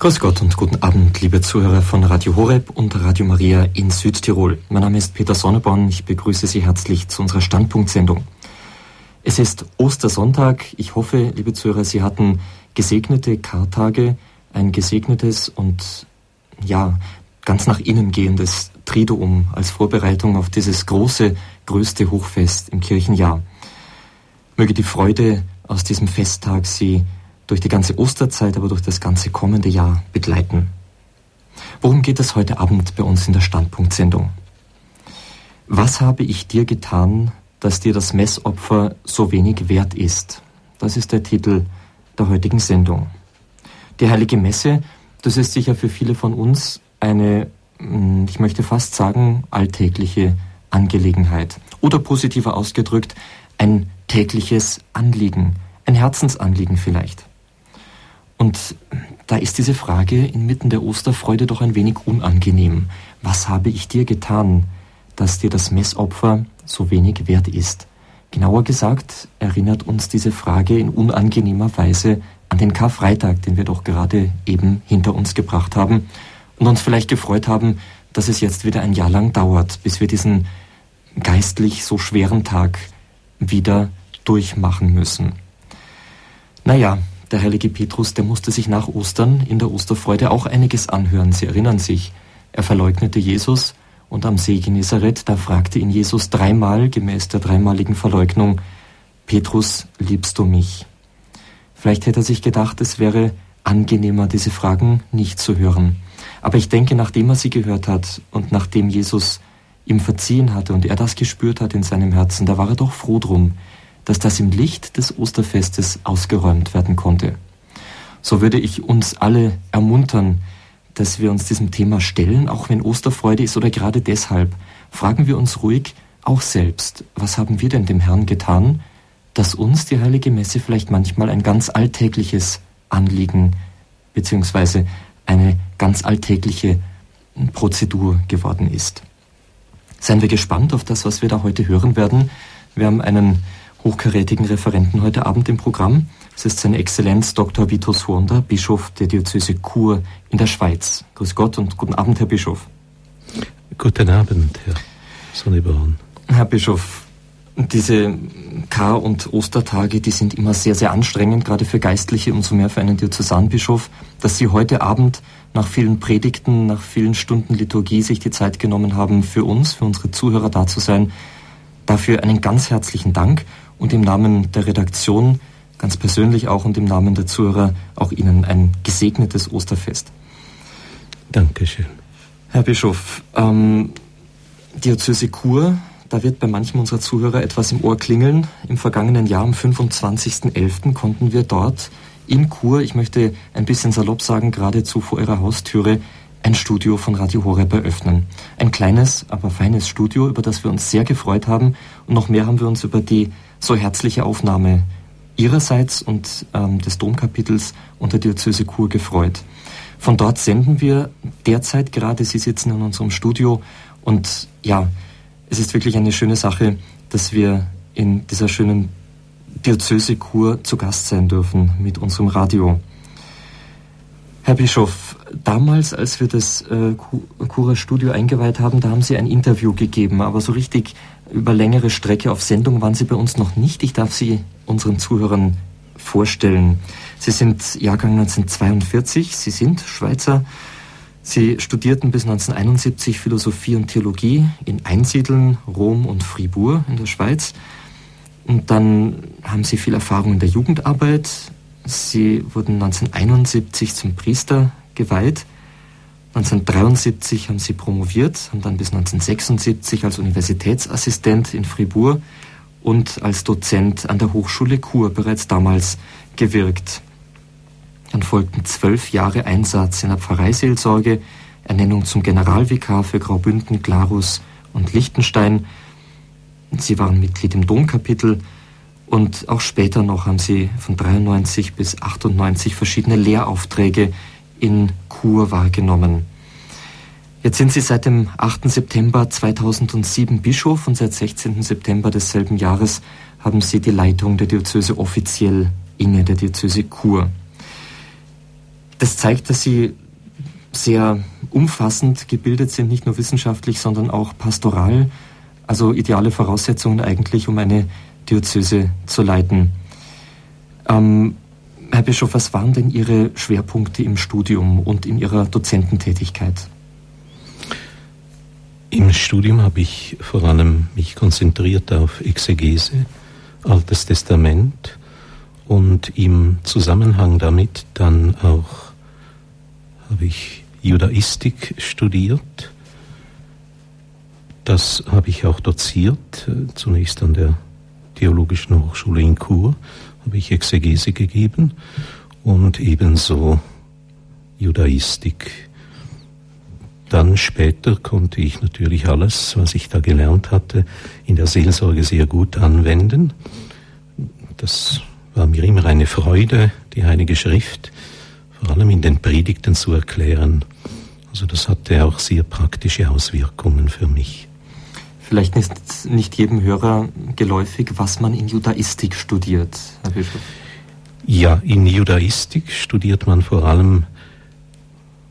Grüß Gott und guten Abend, liebe Zuhörer von Radio Horeb und Radio Maria in Südtirol. Mein Name ist Peter Sonneborn. Ich begrüße Sie herzlich zu unserer Standpunktsendung. Es ist Ostersonntag. Ich hoffe, liebe Zuhörer, Sie hatten gesegnete Kartage, ein gesegnetes und ja, ganz nach innen gehendes Triduum als Vorbereitung auf dieses große, größte Hochfest im Kirchenjahr. Möge die Freude aus diesem Festtag Sie durch die ganze Osterzeit, aber durch das ganze kommende Jahr begleiten. Worum geht es heute Abend bei uns in der Standpunktsendung? Was habe ich dir getan, dass dir das Messopfer so wenig wert ist? Das ist der Titel der heutigen Sendung. Die heilige Messe, das ist sicher für viele von uns eine, hm, ich möchte fast sagen, alltägliche Angelegenheit. Oder positiver ausgedrückt, ein tägliches Anliegen, ein Herzensanliegen vielleicht. Und da ist diese Frage inmitten der Osterfreude doch ein wenig unangenehm. Was habe ich dir getan, dass dir das Messopfer so wenig wert ist? Genauer gesagt erinnert uns diese Frage in unangenehmer Weise an den Karfreitag, den wir doch gerade eben hinter uns gebracht haben und uns vielleicht gefreut haben, dass es jetzt wieder ein Jahr lang dauert, bis wir diesen geistlich so schweren Tag wieder durchmachen müssen. Naja, der heilige Petrus, der musste sich nach Ostern in der Osterfreude auch einiges anhören. Sie erinnern sich, er verleugnete Jesus und am See Genezareth, da fragte ihn Jesus dreimal gemäß der dreimaligen Verleugnung, Petrus, liebst du mich? Vielleicht hätte er sich gedacht, es wäre angenehmer, diese Fragen nicht zu hören. Aber ich denke, nachdem er sie gehört hat und nachdem Jesus ihm verziehen hatte und er das gespürt hat in seinem Herzen, da war er doch froh drum, dass das im Licht des Osterfestes ausgeräumt werden konnte. So würde ich uns alle ermuntern, dass wir uns diesem Thema stellen, auch wenn Osterfreude ist oder gerade deshalb. Fragen wir uns ruhig auch selbst, was haben wir denn dem Herrn getan, dass uns die heilige Messe vielleicht manchmal ein ganz alltägliches Anliegen bzw. eine ganz alltägliche Prozedur geworden ist. Seien wir gespannt auf das, was wir da heute hören werden. Wir haben einen hochkarätigen Referenten heute Abend im Programm. Es ist seine Exzellenz Dr. Vitus Huonda, Bischof der Diözese Chur in der Schweiz. Grüß Gott und guten Abend, Herr Bischof. Guten Abend, Herr Sonneborn. Herr Bischof, diese Kar- und Ostertage, die sind immer sehr, sehr anstrengend, gerade für Geistliche, umso mehr für einen Diözesanbischof, dass Sie heute Abend nach vielen Predigten, nach vielen Stunden Liturgie sich die Zeit genommen haben, für uns, für unsere Zuhörer da zu sein. Dafür einen ganz herzlichen Dank und im Namen der Redaktion, ganz persönlich auch und im Namen der Zuhörer, auch Ihnen ein gesegnetes Osterfest. Dankeschön. Herr Bischof, ähm, Diözese Kur, da wird bei manchem unserer Zuhörer etwas im Ohr klingeln. Im vergangenen Jahr, am 25.11., konnten wir dort in Kur, ich möchte ein bisschen salopp sagen, geradezu vor Ihrer Haustüre, ein Studio von Radio Horeb eröffnen. Ein kleines, aber feines Studio, über das wir uns sehr gefreut haben. Und noch mehr haben wir uns über die so herzliche Aufnahme Ihrerseits und ähm, des Domkapitels und der Diözese Kur gefreut. Von dort senden wir derzeit gerade, Sie sitzen in unserem Studio und ja, es ist wirklich eine schöne Sache, dass wir in dieser schönen Diözese Kur zu Gast sein dürfen mit unserem Radio. Herr Bischof, damals, als wir das äh, Cura Studio eingeweiht haben, da haben Sie ein Interview gegeben, aber so richtig über längere Strecke auf Sendung waren Sie bei uns noch nicht. Ich darf Sie unseren Zuhörern vorstellen. Sie sind Jahrgang 1942, Sie sind Schweizer. Sie studierten bis 1971 Philosophie und Theologie in Einsiedeln, Rom und Fribourg in der Schweiz. Und dann haben Sie viel Erfahrung in der Jugendarbeit. Sie wurden 1971 zum Priester geweiht. 1973 haben sie promoviert, haben dann bis 1976 als Universitätsassistent in Fribourg und als Dozent an der Hochschule Chur bereits damals gewirkt. Dann folgten zwölf Jahre Einsatz in der Pfarreiseelsorge, Ernennung zum Generalvikar für Graubünden, Glarus und Liechtenstein. Sie waren Mitglied im Domkapitel und auch später noch haben sie von 93 bis 98 verschiedene Lehraufträge in Chur wahrgenommen. Jetzt sind Sie seit dem 8. September 2007 Bischof und seit 16. September desselben Jahres haben Sie die Leitung der Diözese offiziell inne, der Diözese Chur. Das zeigt, dass Sie sehr umfassend gebildet sind, nicht nur wissenschaftlich, sondern auch pastoral. Also ideale Voraussetzungen eigentlich, um eine Diözese zu leiten. Ähm, Herr Bischof, was waren denn Ihre Schwerpunkte im Studium und in Ihrer Dozententätigkeit? Im Studium habe ich vor allem mich konzentriert auf Exegese, Altes Testament und im Zusammenhang damit dann auch habe ich Judaistik studiert. Das habe ich auch doziert, äh, zunächst an der Theologischen Hochschule in Chur habe ich Exegese gegeben und ebenso Judaistik. Dann später konnte ich natürlich alles, was ich da gelernt hatte, in der Seelsorge sehr gut anwenden. Das war mir immer eine Freude, die Heilige Schrift vor allem in den Predigten zu erklären. Also das hatte auch sehr praktische Auswirkungen für mich. Vielleicht ist nicht jedem Hörer geläufig, was man in Judaistik studiert, Herr Bischof. Ja, in Judaistik studiert man vor allem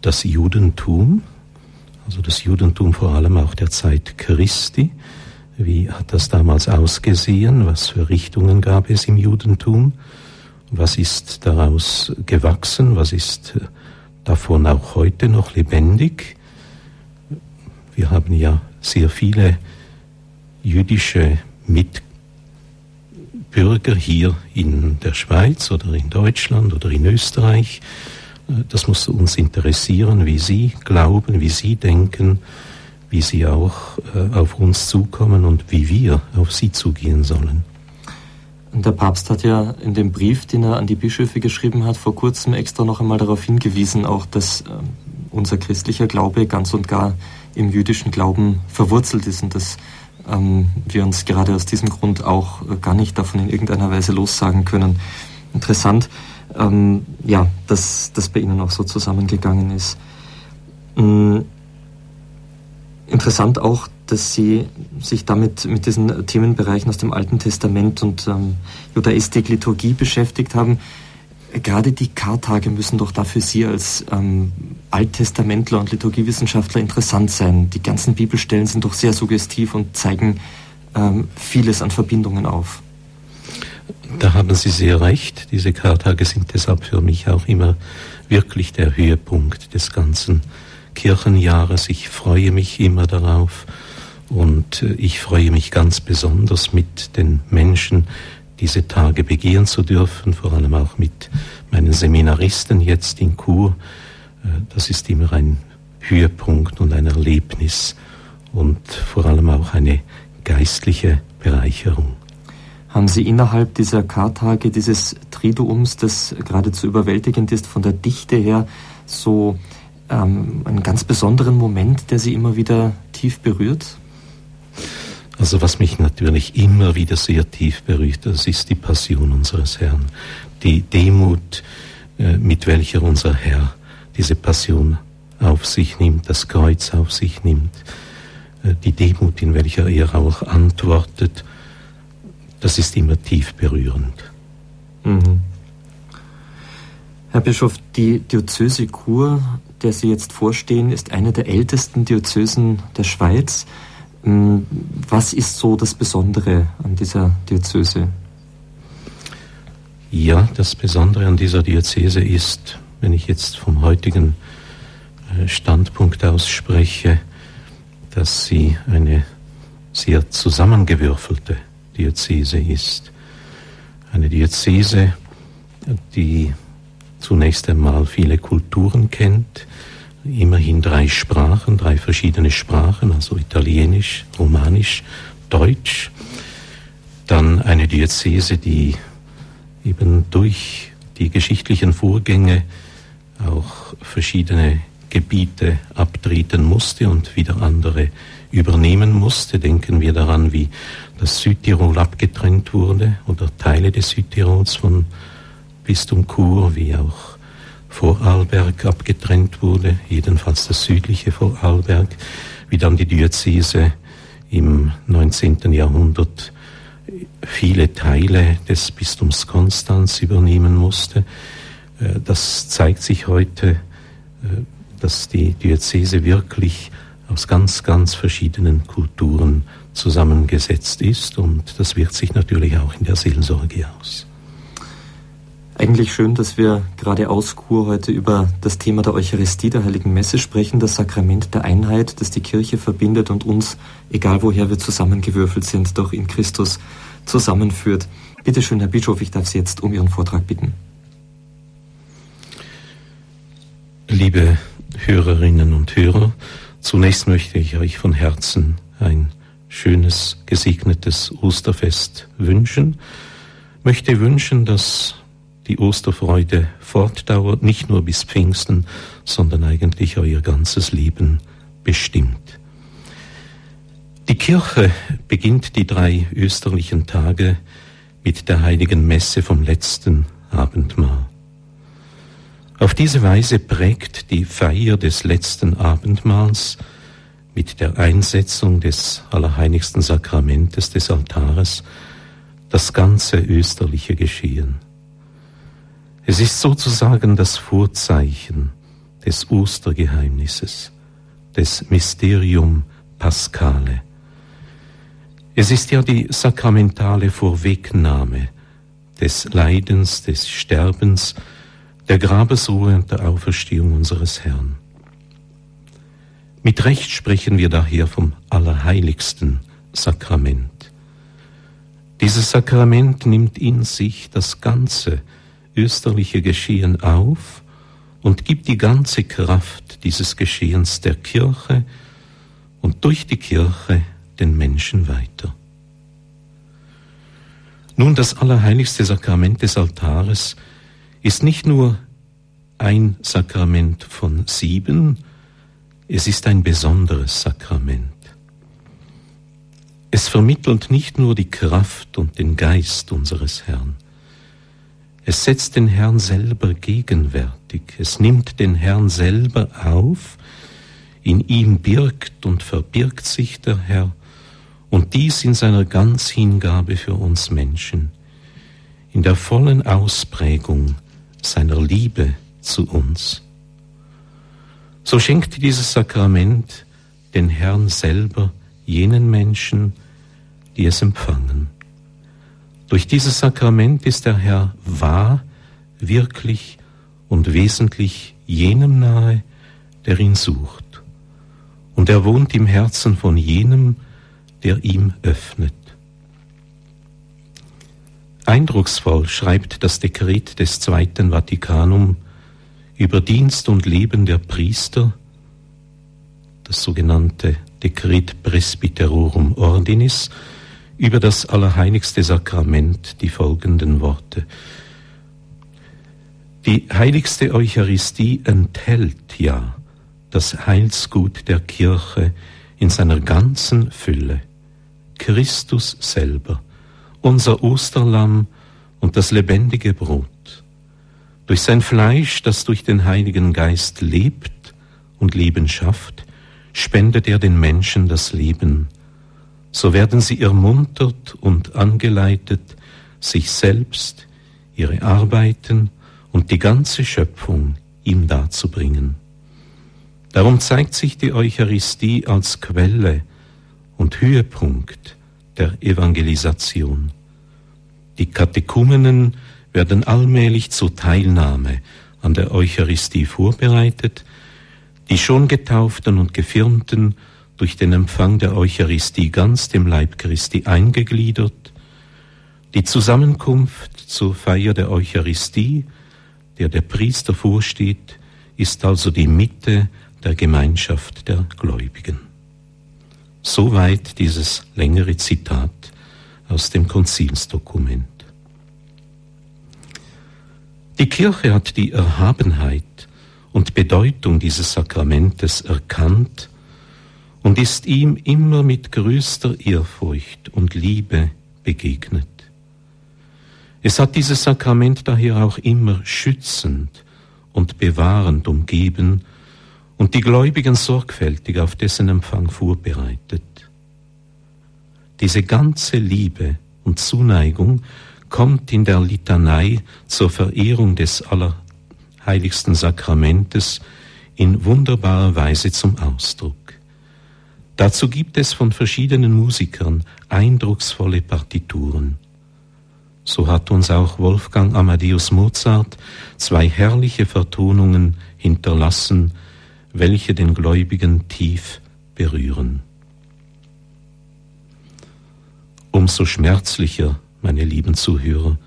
das Judentum, also das Judentum vor allem auch der Zeit Christi. Wie hat das damals ausgesehen? Was für Richtungen gab es im Judentum? Was ist daraus gewachsen? Was ist davon auch heute noch lebendig? Wir haben ja sehr viele jüdische Mitbürger hier in der Schweiz oder in Deutschland oder in Österreich. Äh, das muss uns interessieren, wie Sie glauben, wie Sie denken, wie Sie auch äh, auf uns zukommen und wie wir auf Sie zugehen sollen. Der Papst hat ja in dem Brief, den er an die Bischöfe geschrieben hat, vor kurzem extra noch einmal darauf hingewiesen, auch dass ähm, unser christlicher Glaube ganz und gar im jüdischen Glauben verwurzelt ist und dass ähm, wir uns gerade aus diesem Grund auch äh, gar nicht davon in irgendeiner Weise lossagen können. Interessant, ähm, ja, dass das bei Ihnen auch so zusammengegangen ist. Ähm, interessant auch, dass Sie sich damit mit diesen Themenbereichen aus dem Alten Testament und ähm, Judaistik, Liturgie beschäftigt haben. Gerade die Kartage müssen doch dafür Sie als ähm, Alttestamentler und Liturgiewissenschaftler interessant sein. Die ganzen Bibelstellen sind doch sehr suggestiv und zeigen ähm, vieles an Verbindungen auf. Da haben Sie sehr recht. Diese Kartage sind deshalb für mich auch immer wirklich der Höhepunkt des ganzen Kirchenjahres. Ich freue mich immer darauf und äh, ich freue mich ganz besonders mit den Menschen, diese Tage begehen zu dürfen, vor allem auch mit meinen Seminaristen jetzt in Chur. Äh, das ist immer ein Höhepunkt und ein Erlebnis und vor allem auch eine geistliche Bereicherung. Haben Sie innerhalb dieser Kartage, dieses Triduums, das geradezu überwältigend ist von der Dichte her, so ähm, einen ganz besonderen Moment, der Sie immer wieder tief berührt? Also was mich natürlich immer wieder sehr tief berührt, das ist die Passion unseres Herrn. Die Demut, äh, mit welcher unser Herr diese Passion auf sich nimmt, das Kreuz auf sich nimmt, äh, die Demut, in welcher er auch antwortet, das ist immer tief berührend. Mhm. Herr Bischof, die Diözese Chur, der Sie jetzt vorstehen, ist eine der ältesten Diözesen der Schweiz. Ähm, was ist so das Besondere an dieser Diözese? Ja, das Besondere an dieser Diözese ist, wenn ich jetzt vom heutigen äh, Standpunkt aus spreche, dass sie eine sehr zusammengewürfelte Diözese ist. Eine Diözese, die zunächst einmal viele Kulturen kennt, immerhin drei Sprachen, drei verschiedene Sprachen, also Italienisch, Romanisch, Deutsch. Dann eine Diözese, die eben durch die geschichtlichen Vorgänge auch verschiedene Gebiete abtreten musste und wieder andere übernehmen musste. Denken wir daran, wie das Südtirol abgetrennt wurde oder Teile des Südtirols von Bistum Chur, wie auch Vorarlberg abgetrennt wurde, jedenfalls das südliche Vorarlberg, wie dann die Diözese im 19. Jahrhundert viele Teile des Bistums Konstanz übernehmen musste. Äh, das zeigt sich heute, äh, dass die Diözese wirklich aus ganz, ganz verschiedenen Kulturen zusammengesetzt ist und das wirkt sich natürlich auch in der Seelsorge aus. Eigentlich schön, dass wir gerade aus Kur heute über das Thema der Eucharistie, der Heiligen Messe sprechen, das Sakrament der Einheit, das die Kirche verbindet und uns, egal woher wir zusammengewürfelt sind, doch in Christus zusammenführt. Bitte schön, Herr Bischof, ich darf Sie jetzt um Ihren Vortrag bitten. Liebe Hörerinnen und Hörer, zunächst möchte ich euch von Herzen ein schönes, gesegnetes Osterfest wünschen, möchte wünschen, dass die Osterfreude fortdauert, nicht nur bis Pfingsten, sondern eigentlich euer ganzes Leben bestimmt. Die Kirche beginnt die drei österlichen Tage mit der heiligen Messe vom letzten Abendmahl. Auf diese Weise prägt die Feier des letzten Abendmahls mit der Einsetzung des allerheiligsten Sakramentes des Altares das ganze österliche Geschehen. Es ist sozusagen das Vorzeichen des Ostergeheimnisses, des Mysterium Paschale. Es ist ja die sakramentale Vorwegnahme des Leidens, des Sterbens, der Grabesruhe und der Auferstehung unseres Herrn. Mit Recht sprechen wir daher vom allerheiligsten Sakrament. Dieses Sakrament nimmt in sich das ganze österliche Geschehen auf und gibt die ganze Kraft dieses Geschehens der Kirche und durch die Kirche den Menschen weiter. Nun, das allerheiligste Sakrament des Altares ist nicht nur ein Sakrament von sieben, es ist ein besonderes Sakrament. Es vermittelt nicht nur die Kraft und den Geist unseres Herrn, es setzt den Herrn selber gegenwärtig. Es nimmt den Herrn selber auf. In ihm birgt und verbirgt sich der Herr. Und dies in seiner Ganzhingabe für uns Menschen. In der vollen Ausprägung seiner Liebe zu uns. So schenkt dieses Sakrament den Herrn selber jenen Menschen, die es empfangen. Durch dieses Sakrament ist der Herr wahr, wirklich und wesentlich jenem nahe, der ihn sucht. Und er wohnt im Herzen von jenem, der ihm öffnet. Eindrucksvoll schreibt das Dekret des Zweiten Vatikanum über Dienst und Leben der Priester, das sogenannte Dekret Presbyterorum Ordinis, über das allerheiligste Sakrament die folgenden Worte. Die heiligste Eucharistie enthält ja das Heilsgut der Kirche in seiner ganzen Fülle. Christus selber, unser Osterlamm und das lebendige Brot. Durch sein Fleisch, das durch den Heiligen Geist lebt und Leben schafft, spendet er den Menschen das Leben so werden sie ermuntert und angeleitet, sich selbst, ihre Arbeiten und die ganze Schöpfung ihm darzubringen. Darum zeigt sich die Eucharistie als Quelle und Höhepunkt der Evangelisation. Die Katekumenen werden allmählich zur Teilnahme an der Eucharistie vorbereitet, die schon getauften und gefirmten durch den Empfang der Eucharistie ganz dem Leib Christi eingegliedert, die Zusammenkunft zur Feier der Eucharistie, der der Priester vorsteht, ist also die Mitte der Gemeinschaft der Gläubigen. Soweit dieses längere Zitat aus dem Konzilsdokument. Die Kirche hat die Erhabenheit und Bedeutung dieses Sakramentes erkannt und ist ihm immer mit größter Ehrfurcht und Liebe begegnet. Es hat dieses Sakrament daher auch immer schützend und bewahrend umgeben und die Gläubigen sorgfältig auf dessen Empfang vorbereitet. Diese ganze Liebe und Zuneigung kommt in der Litanei zur Verehrung des heiligsten Sakramentes in wunderbarer Weise zum Ausdruck. Dazu gibt es von verschiedenen Musikern eindrucksvolle Partituren. So hat uns auch Wolfgang Amadeus Mozart zwei herrliche Vertonungen hinterlassen, welche den Gläubigen tief berühren. Umso schmerzlicher, meine lieben Zuhörer,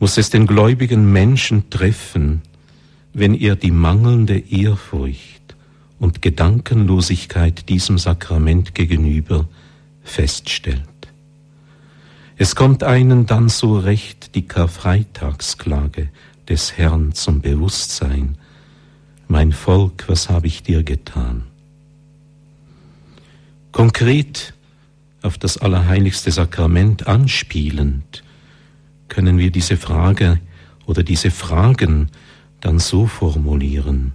muss es den gläubigen Menschen treffen, wenn er die mangelnde Ehrfurcht und Gedankenlosigkeit diesem Sakrament gegenüber feststellt. Es kommt einen dann so recht die Karfreitagsklage des Herrn zum Bewusstsein. Mein Volk, was habe ich dir getan? Konkret auf das allerheiligste Sakrament anspielend, können wir diese Frage oder diese Fragen dann so formulieren.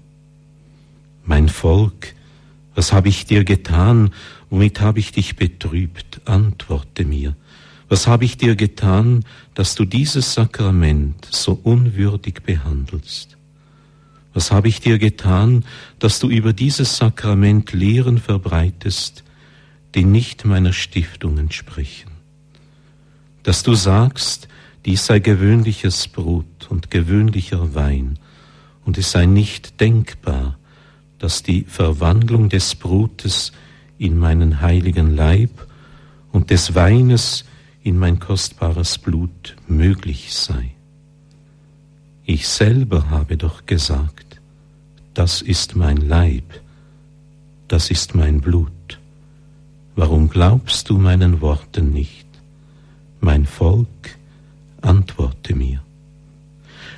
Mein Volk, was habe ich dir getan, womit habe ich dich betrübt? Antworte mir. Was habe ich dir getan, dass du dieses Sakrament so unwürdig behandelst? Was habe ich dir getan, dass du über dieses Sakrament Lehren verbreitest, die nicht meiner Stiftung entsprechen? Dass du sagst, dies sei gewöhnliches Brot und gewöhnlicher Wein, und es sei nicht denkbar, dass die Verwandlung des Brotes in meinen heiligen Leib und des Weines in mein kostbares Blut möglich sei. Ich selber habe doch gesagt, das ist mein Leib, das ist mein Blut. Warum glaubst du meinen Worten nicht? Mein Volk, antworte mir.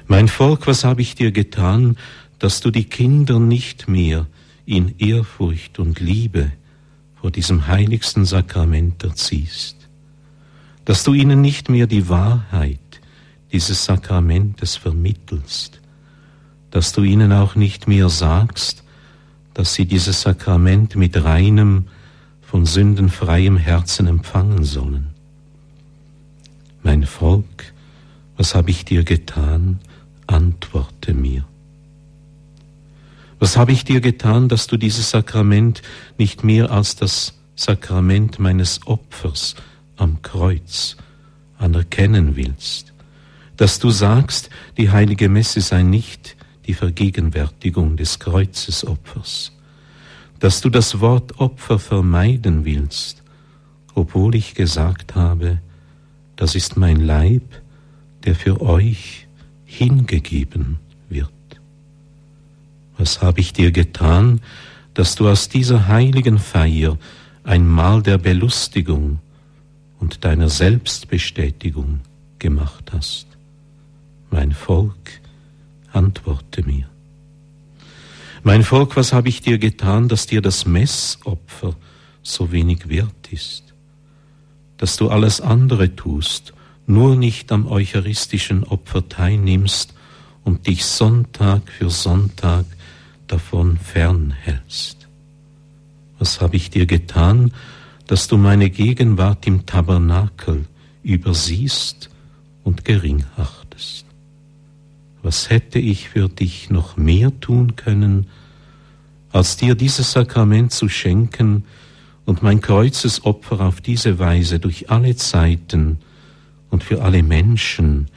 Mein Volk, was habe ich dir getan, dass du die Kinder nicht mehr in Ehrfurcht und Liebe vor diesem heiligsten Sakrament erziehst, dass du ihnen nicht mehr die Wahrheit dieses Sakramentes vermittelst, dass du ihnen auch nicht mehr sagst, dass sie dieses Sakrament mit reinem, von Sünden freiem Herzen empfangen sollen. Mein Volk, was habe ich dir getan? Antworte mir. Was habe ich dir getan, dass du dieses Sakrament nicht mehr als das Sakrament meines Opfers am Kreuz anerkennen willst? Dass du sagst, die heilige Messe sei nicht die Vergegenwärtigung des Kreuzesopfers? Dass du das Wort Opfer vermeiden willst, obwohl ich gesagt habe, das ist mein Leib, der für euch hingegeben wird. Was habe ich dir getan, dass du aus dieser heiligen Feier ein Mahl der Belustigung und deiner Selbstbestätigung gemacht hast? Mein Volk, antworte mir. Mein Volk, was habe ich dir getan, dass dir das Messopfer so wenig wert ist? Dass du alles andere tust, nur nicht am eucharistischen Opfer teilnimmst und dich Sonntag für Sonntag davon fernhältst. Was habe ich dir getan, dass du meine Gegenwart im Tabernakel übersiehst und gering achtest? Was hätte ich für dich noch mehr tun können, als dir dieses Sakrament zu schenken und mein Kreuzesopfer auf diese Weise durch alle Zeiten und für alle Menschen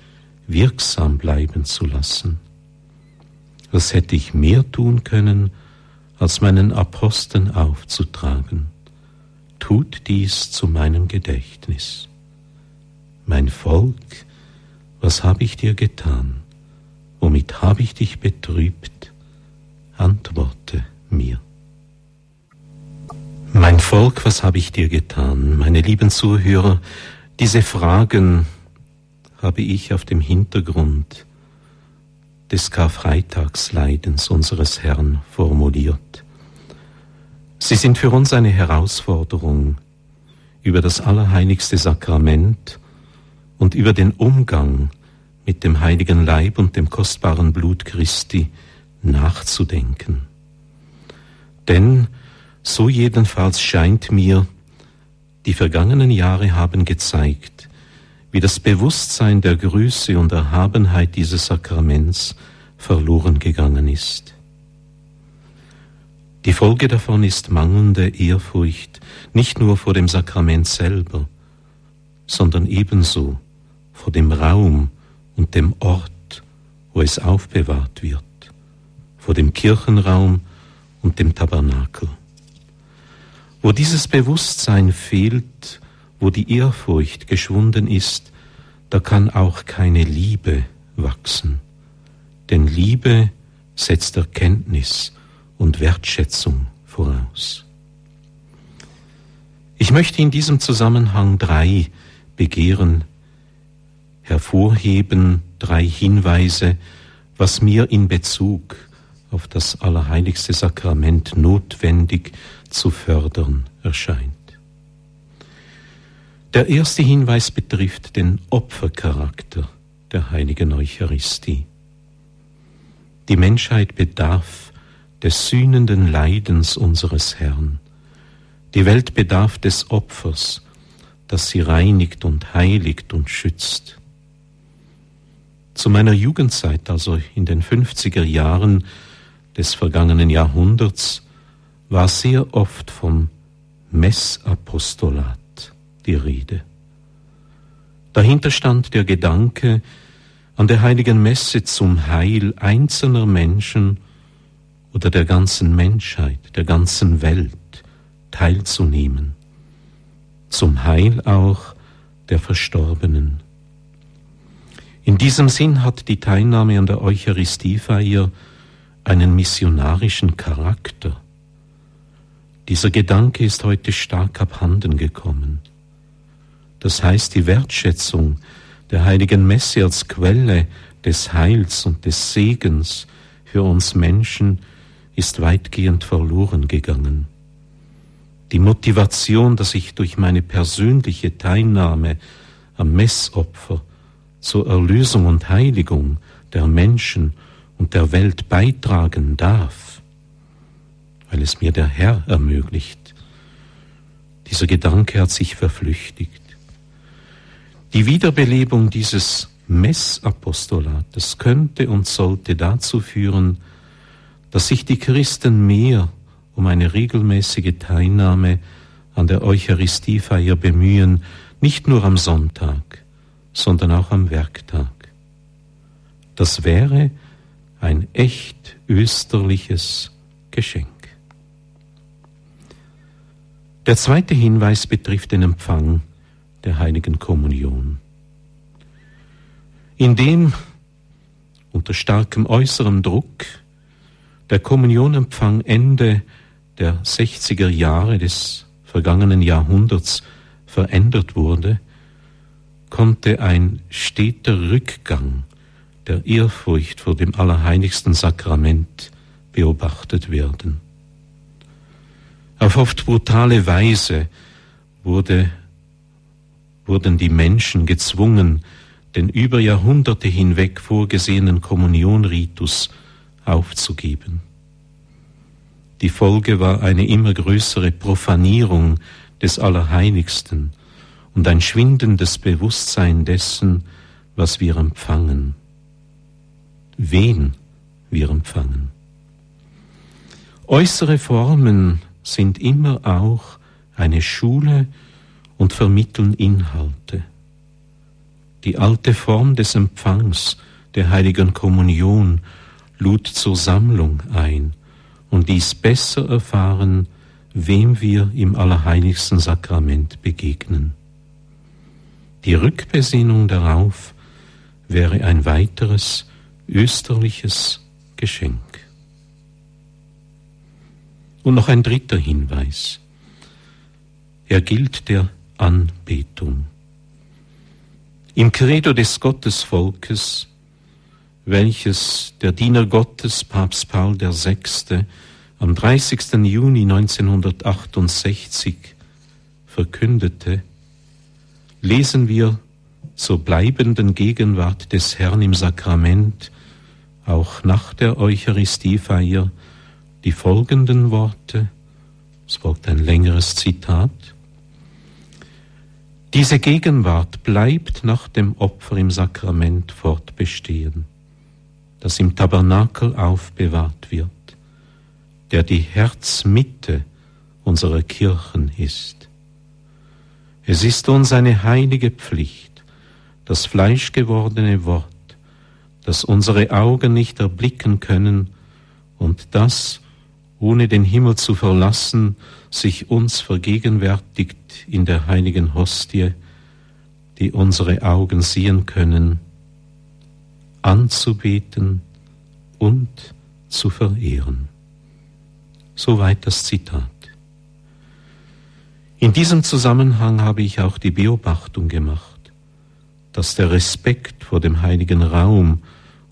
wirksam bleiben zu lassen? Was hätte ich mehr tun können, als meinen Aposteln aufzutragen. Tut dies zu meinem Gedächtnis. Mein Volk, was habe ich dir getan? Womit habe ich dich betrübt? Antworte mir. Mein Volk, was habe ich dir getan? Meine lieben Zuhörer, diese Fragen habe ich auf dem Hintergrund des Karfreitagsleidens unseres Herrn formuliert. Sie sind für uns eine Herausforderung, über das allerheiligste Sakrament und über den Umgang mit dem heiligen Leib und dem kostbaren Blut Christi nachzudenken. Denn, so jedenfalls scheint mir, die vergangenen Jahre haben gezeigt, wie das Bewusstsein der Größe und Erhabenheit dieses Sakraments verloren gegangen ist. Die Folge davon ist mangelnde Ehrfurcht nicht nur vor dem Sakrament selber, sondern ebenso vor dem Raum und dem Ort, wo es aufbewahrt wird, vor dem Kirchenraum und dem Tabernakel. Wo dieses Bewusstsein fehlt, wo die Ehrfurcht geschwunden ist, da kann auch keine Liebe wachsen. Denn Liebe setzt Erkenntnis und Wertschätzung voraus. Ich möchte in diesem Zusammenhang drei Begehren hervorheben, drei Hinweise, was mir in Bezug auf das allerheiligste Sakrament notwendig zu fördern erscheint. Der erste Hinweis betrifft den Opfercharakter der heiligen Eucharistie. Die Menschheit bedarf des sühnenden Leidens unseres Herrn. Die Welt bedarf des Opfers, das sie reinigt und heiligt und schützt. Zu meiner Jugendzeit, also in den 50er Jahren des vergangenen Jahrhunderts, war sehr oft vom Messapostolat die Rede. Dahinter stand der Gedanke, an der heiligen Messe zum Heil einzelner Menschen oder der ganzen Menschheit, der ganzen Welt teilzunehmen, zum Heil auch der Verstorbenen. In diesem Sinn hat die Teilnahme an der Eucharistiefeier einen missionarischen Charakter. Dieser Gedanke ist heute stark abhanden gekommen. Das heißt, die Wertschätzung der heiligen Messe als Quelle des Heils und des Segens für uns Menschen ist weitgehend verloren gegangen. Die Motivation, dass ich durch meine persönliche Teilnahme am Messopfer zur Erlösung und Heiligung der Menschen und der Welt beitragen darf, weil es mir der Herr ermöglicht. Dieser Gedanke hat sich verflüchtigt. Die Wiederbelebung dieses Messapostolates könnte und sollte dazu führen, dass sich die Christen mehr um eine regelmäßige Teilnahme an der Eucharistiefeier bemühen, nicht nur am Sonntag, sondern auch am Werktag. Das wäre ein echt österliches Geschenk. Der zweite Hinweis betrifft den Empfang der heiligen Kommunion. Indem unter starkem äußerem Druck der Kommunionempfang Ende der 60er Jahre des vergangenen Jahrhunderts verändert wurde, konnte ein steter Rückgang der Ehrfurcht vor dem allerheiligsten Sakrament beobachtet werden. Auf oft brutale Weise wurde, wurden die Menschen gezwungen, den über Jahrhunderte hinweg vorgesehenen Kommunionritus aufzugeben. Die Folge war eine immer größere Profanierung des Allerheiligsten und ein schwindendes Bewusstsein dessen, was wir empfangen, wen wir empfangen. Äußere Formen sind immer auch eine Schule und vermitteln Inhalte. Die alte Form des Empfangs der heiligen Kommunion lud zur Sammlung ein und ließ besser erfahren, wem wir im allerheiligsten Sakrament begegnen. Die Rückbesinnung darauf wäre ein weiteres österliches Geschenk. Und noch ein dritter Hinweis. Er gilt der Anbetung. Im Credo des Gottesvolkes welches der Diener Gottes, Papst Paul VI., am 30. Juni 1968 verkündete, lesen wir zur bleibenden Gegenwart des Herrn im Sakrament auch nach der Eucharistiefeier die folgenden Worte, es folgt ein längeres Zitat, diese Gegenwart bleibt nach dem Opfer im Sakrament fortbestehen das im Tabernakel aufbewahrt wird, der die Herzmitte unserer Kirchen ist. Es ist uns eine heilige Pflicht, das fleischgewordene Wort, das unsere Augen nicht erblicken können und das, ohne den Himmel zu verlassen, sich uns vergegenwärtigt in der heiligen Hostie, die unsere Augen sehen können, anzubeten und zu verehren. Soweit das Zitat. In diesem Zusammenhang habe ich auch die Beobachtung gemacht, dass der Respekt vor dem heiligen Raum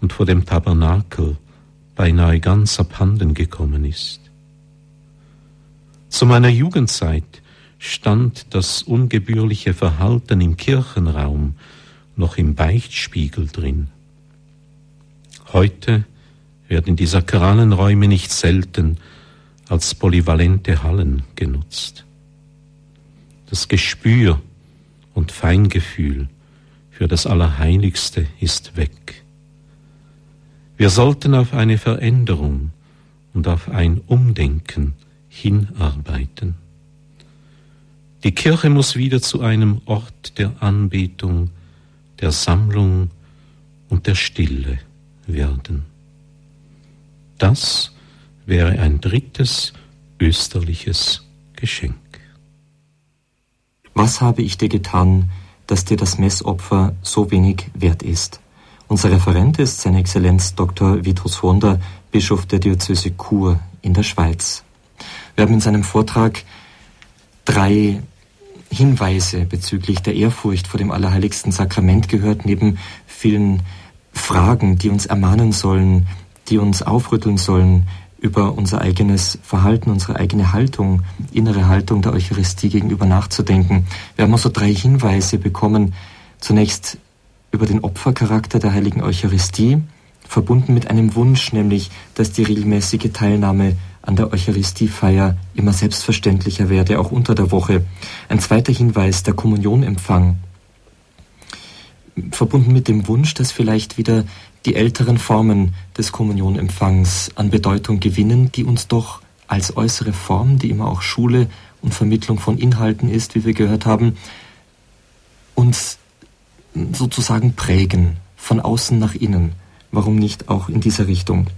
und vor dem Tabernakel beinahe ganz abhanden gekommen ist. Zu meiner Jugendzeit stand das ungebührliche Verhalten im Kirchenraum noch im Beichtspiegel drin. Heute werden die sakralen Räume nicht selten als polyvalente Hallen genutzt. Das Gespür und Feingefühl für das Allerheiligste ist weg. Wir sollten auf eine Veränderung und auf ein Umdenken hinarbeiten. Die Kirche muss wieder zu einem Ort der Anbetung, der Sammlung und der Stille werden. Das wäre ein drittes österliches Geschenk. Was habe ich dir getan, dass dir das Messopfer so wenig wert ist? Unser Referent ist seine Exzellenz Dr. Vitus Wonder, Bischof der Diözese Chur in der Schweiz. Wir haben in seinem Vortrag drei Hinweise bezüglich der Ehrfurcht vor dem Allerheiligsten Sakrament gehört, neben vielen Fragen, die uns ermahnen sollen, die uns aufrütteln sollen über unser eigenes Verhalten, unsere eigene Haltung, innere Haltung der Eucharistie gegenüber nachzudenken. Wir haben also drei Hinweise bekommen. Zunächst über den Opfercharakter der heiligen Eucharistie, verbunden mit einem Wunsch, nämlich, dass die regelmäßige Teilnahme an der Eucharistiefeier immer selbstverständlicher werde, auch unter der Woche. Ein zweiter Hinweis, der Kommunionempfang, verbunden mit dem Wunsch, dass vielleicht wieder die älteren Formen des Kommunionempfangs an Bedeutung gewinnen, die uns doch als äußere Form, die immer auch Schule und Vermittlung von Inhalten ist, wie wir gehört haben, uns sozusagen prägen, von außen nach innen. Warum nicht auch in dieser Richtung?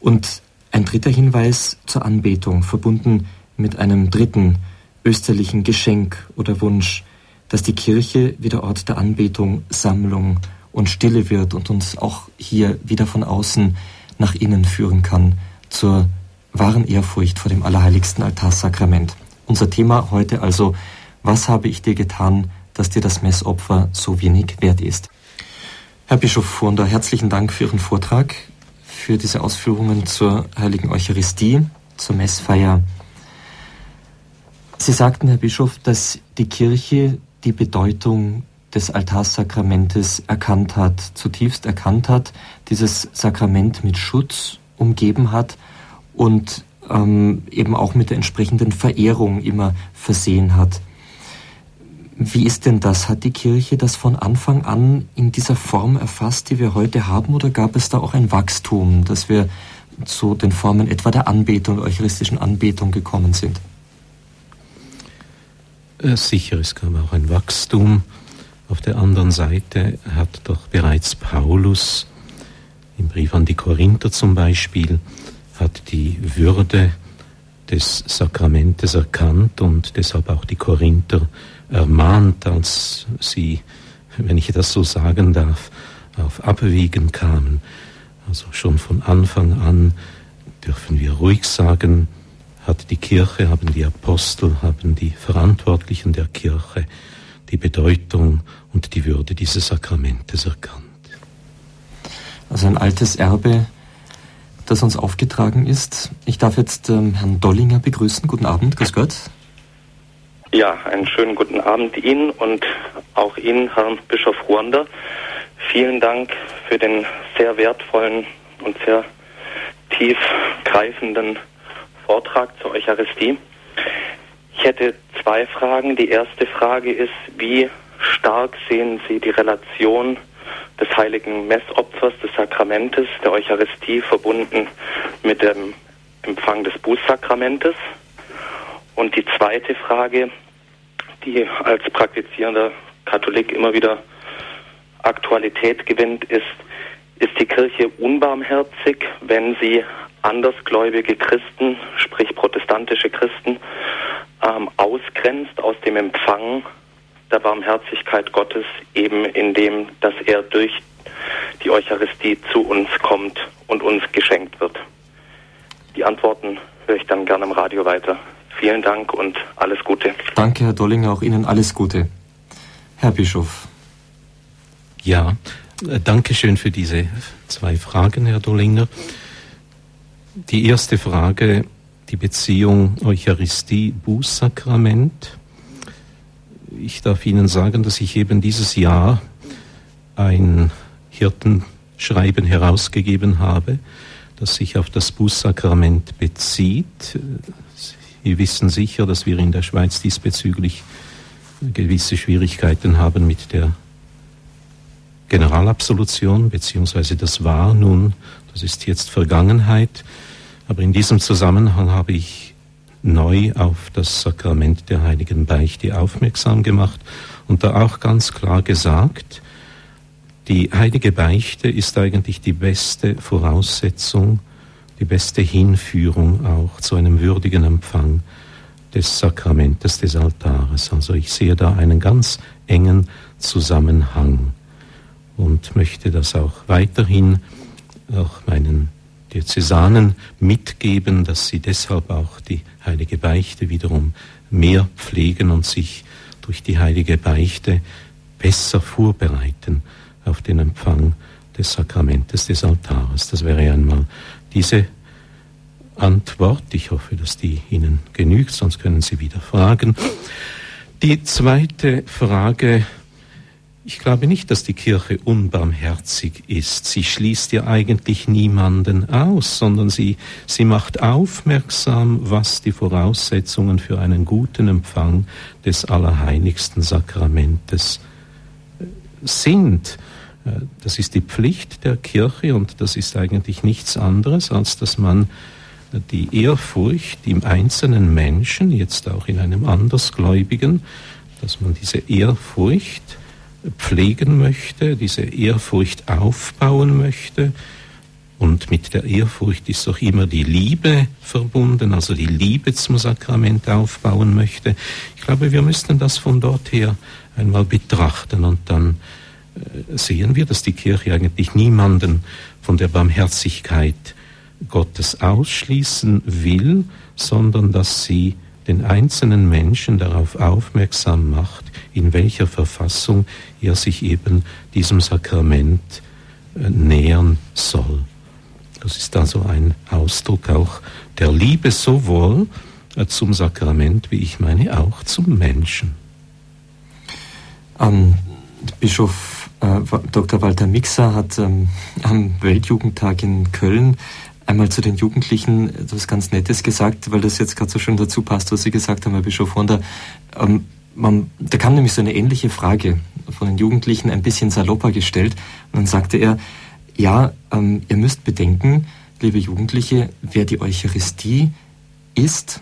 Und ein dritter Hinweis zur Anbetung, verbunden mit einem dritten österlichen Geschenk oder Wunsch, dass die Kirche wieder Ort der Anbetung, Sammlung und Stille wird und uns auch hier wieder von außen nach innen führen kann zur wahren Ehrfurcht vor dem allerheiligsten Altarsakrament. Unser Thema heute also, was habe ich dir getan, dass dir das Messopfer so wenig wert ist? Herr Bischof Funder, herzlichen Dank für Ihren Vortrag für diese Ausführungen zur Heiligen Eucharistie, zur Messfeier. Sie sagten, Herr Bischof, dass die Kirche die Bedeutung des Altarsakramentes erkannt hat, zutiefst erkannt hat, dieses Sakrament mit Schutz umgeben hat und ähm, eben auch mit der entsprechenden Verehrung immer versehen hat. Wie ist denn das? Hat die Kirche das von Anfang an in dieser Form erfasst, die wir heute haben, oder gab es da auch ein Wachstum, dass wir zu den Formen etwa der Anbetung, der eucharistischen Anbetung gekommen sind? Äh, sicher, es gab auch ein Wachstum. Auf der anderen Seite hat doch bereits Paulus im Brief an die Korinther zum Beispiel hat die Würde des Sakramentes erkannt und deshalb auch die Korinther ermahnt, als sie, wenn ich das so sagen darf, auf Abwägen kamen. Also schon von Anfang an dürfen wir ruhig sagen, hat die Kirche, haben die Apostel, haben die Verantwortlichen der Kirche die Bedeutung und die Würde dieses Sakramentes erkannt. Also ein altes Erbe, das uns aufgetragen ist. Ich darf jetzt ähm, Herrn Dollinger begrüßen. Guten Abend, grüß Gott. Ja, einen schönen guten Abend Ihnen und auch Ihnen, Herr Bischof Ruander. Vielen Dank für den sehr wertvollen und sehr tiefgreifenden Vortrag zur Eucharistie. Ich hätte zwei Fragen. Die erste Frage ist, wie stark sehen Sie die Relation des heiligen Messopfers, des Sakramentes, der Eucharistie, verbunden mit dem Empfang des Bußsakramentes. Und die zweite Frage, die als praktizierender Katholik immer wieder Aktualität gewinnt, ist, ist die Kirche unbarmherzig, wenn sie andersgläubige Christen, sprich protestantische Christen, ähm, ausgrenzt aus dem Empfang der Barmherzigkeit Gottes, eben indem, dass er durch die Eucharistie zu uns kommt und uns geschenkt wird. Die Antworten höre ich dann gerne im Radio weiter. Vielen Dank und alles Gute. Danke, Herr Dollinger, auch Ihnen alles Gute. Herr Bischof. Ja, äh, danke schön für diese zwei Fragen, Herr Dollinger. Die erste Frage, die Beziehung Eucharistie-Bußsakrament. Ich darf Ihnen sagen, dass ich eben dieses Jahr ein Hirtenschreiben herausgegeben habe, das sich auf das Bußsakrament bezieht. Sie wissen sicher, dass wir in der Schweiz diesbezüglich gewisse Schwierigkeiten haben mit der Generalabsolution, beziehungsweise das war nun, das ist jetzt Vergangenheit. Aber in diesem Zusammenhang habe ich neu auf das Sakrament der heiligen Beichte aufmerksam gemacht und da auch ganz klar gesagt, die heilige Beichte ist eigentlich die beste Voraussetzung, die beste Hinführung auch zu einem würdigen Empfang des Sakramentes des Altares. Also ich sehe da einen ganz engen Zusammenhang und möchte das auch weiterhin auch meinen Diözesanen mitgeben, dass sie deshalb auch die heilige Beichte wiederum mehr pflegen und sich durch die heilige Beichte besser vorbereiten auf den Empfang des Sakramentes des Altares. Das wäre einmal diese Antwort. Ich hoffe, dass die Ihnen genügt, sonst können Sie wieder fragen. Die zweite Frage, ich glaube nicht, dass die Kirche unbarmherzig ist. Sie schließt ja eigentlich niemanden aus, sondern sie, sie macht aufmerksam, was die Voraussetzungen für einen guten Empfang des allerheiligsten Sakramentes äh, sind. Äh, das ist die Pflicht der Kirche und das ist eigentlich nichts anderes, als dass man die Ehrfurcht im einzelnen Menschen, jetzt auch in einem Andersgläubigen, dass man diese Ehrfurcht pflegen möchte, diese Ehrfurcht aufbauen möchte. Und mit der Ehrfurcht ist auch immer die Liebe verbunden, also die Liebe zum Sakrament aufbauen möchte. Ich glaube, wir müssten das von dort her einmal betrachten und dann äh, sehen wir, dass die Kirche eigentlich niemanden von der Barmherzigkeit Gottes ausschließen will, sondern dass sie den einzelnen Menschen darauf aufmerksam macht, in welcher Verfassung er sich eben diesem Sakrament äh, nähern soll. Das ist also ein Ausdruck auch der Liebe sowohl äh, zum Sakrament, wie ich meine, auch zum Menschen. Ähm, Bischof Dr. Walter Mixer hat ähm, am Weltjugendtag in Köln einmal zu den Jugendlichen etwas ganz Nettes gesagt, weil das jetzt gerade so schön dazu passt, was Sie gesagt haben, Herr Bischof Hornder. Ähm, man, da kam nämlich so eine ähnliche Frage von den Jugendlichen ein bisschen salopper gestellt. Und dann sagte er, ja, ähm, ihr müsst bedenken, liebe Jugendliche, wer die Eucharistie ist,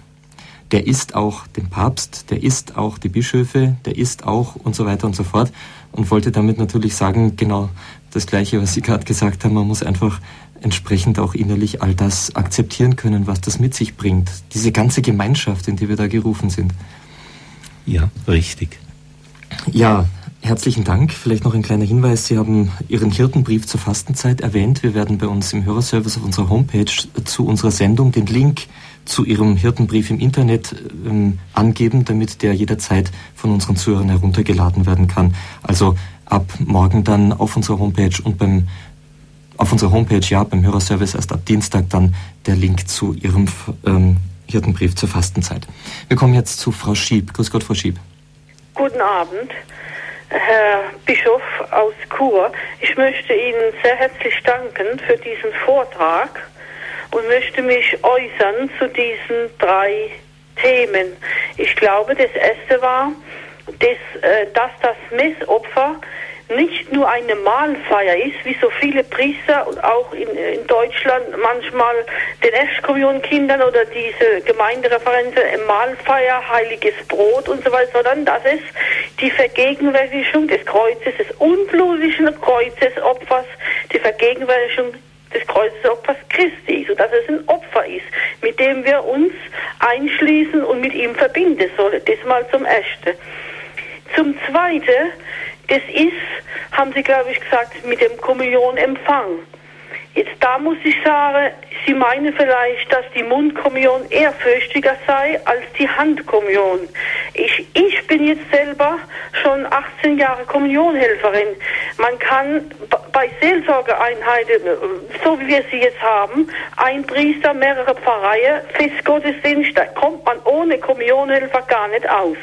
der ist auch den Papst, der ist auch die Bischöfe, der ist auch und so weiter und so fort. Und wollte damit natürlich sagen, genau das Gleiche, was Sie gerade gesagt haben, man muss einfach entsprechend auch innerlich all das akzeptieren können, was das mit sich bringt. Diese ganze Gemeinschaft, in die wir da gerufen sind. Ja, richtig. Ja, herzlichen Dank. Vielleicht noch ein kleiner Hinweis. Sie haben Ihren Hirtenbrief zur Fastenzeit erwähnt. Wir werden bei uns im Hörerservice auf unserer Homepage zu unserer Sendung den Link zu Ihrem Hirtenbrief im Internet ähm, angeben, damit der jederzeit von unseren Zuhörern heruntergeladen werden kann. Also ab morgen dann auf unserer Homepage und beim auf unserer Homepage, ja, beim Hörerservice erst ab Dienstag dann der Link zu Ihrem ähm, Hirtenbrief zur Fastenzeit. Wir kommen jetzt zu Frau Schieb. Grüß Gott, Frau Schieb. Guten Abend, Herr Bischof aus Chur. Ich möchte Ihnen sehr herzlich danken für diesen Vortrag und möchte mich äußern zu diesen drei Themen. Ich glaube, das erste war, dass, äh, dass das Missopfer nicht nur eine Mahlfeier ist, wie so viele Priester und auch in, in Deutschland manchmal den Eschkommunkindern oder diese Gemeindereferenzen Mahlfeier, heiliges Brot und so weiter, sondern dass es die Vergegenwärtigung des Kreuzes, des unblutigen Kreuzesopfers, die Vergegenwärtigung des Kreuzesopfers Christi ist und dass es ein Opfer ist, mit dem wir uns einschließen und mit ihm verbinden sollen. Das mal zum Ersten. Zum Zweiten, das ist, haben Sie, glaube ich, gesagt, mit dem Kommunionempfang. Jetzt da muss ich sagen, Sie meinen vielleicht, dass die Mundkommunion ehrfürchtiger sei als die Handkommunion. Ich, ich bin jetzt selber schon 18 Jahre Kommunionhelferin. Man kann bei Seelsorgeeinheiten, so wie wir sie jetzt haben, ein Priester, mehrere Pfarreien, Festgottesdienst, da kommt man ohne Kommunionhelfer gar nicht aus.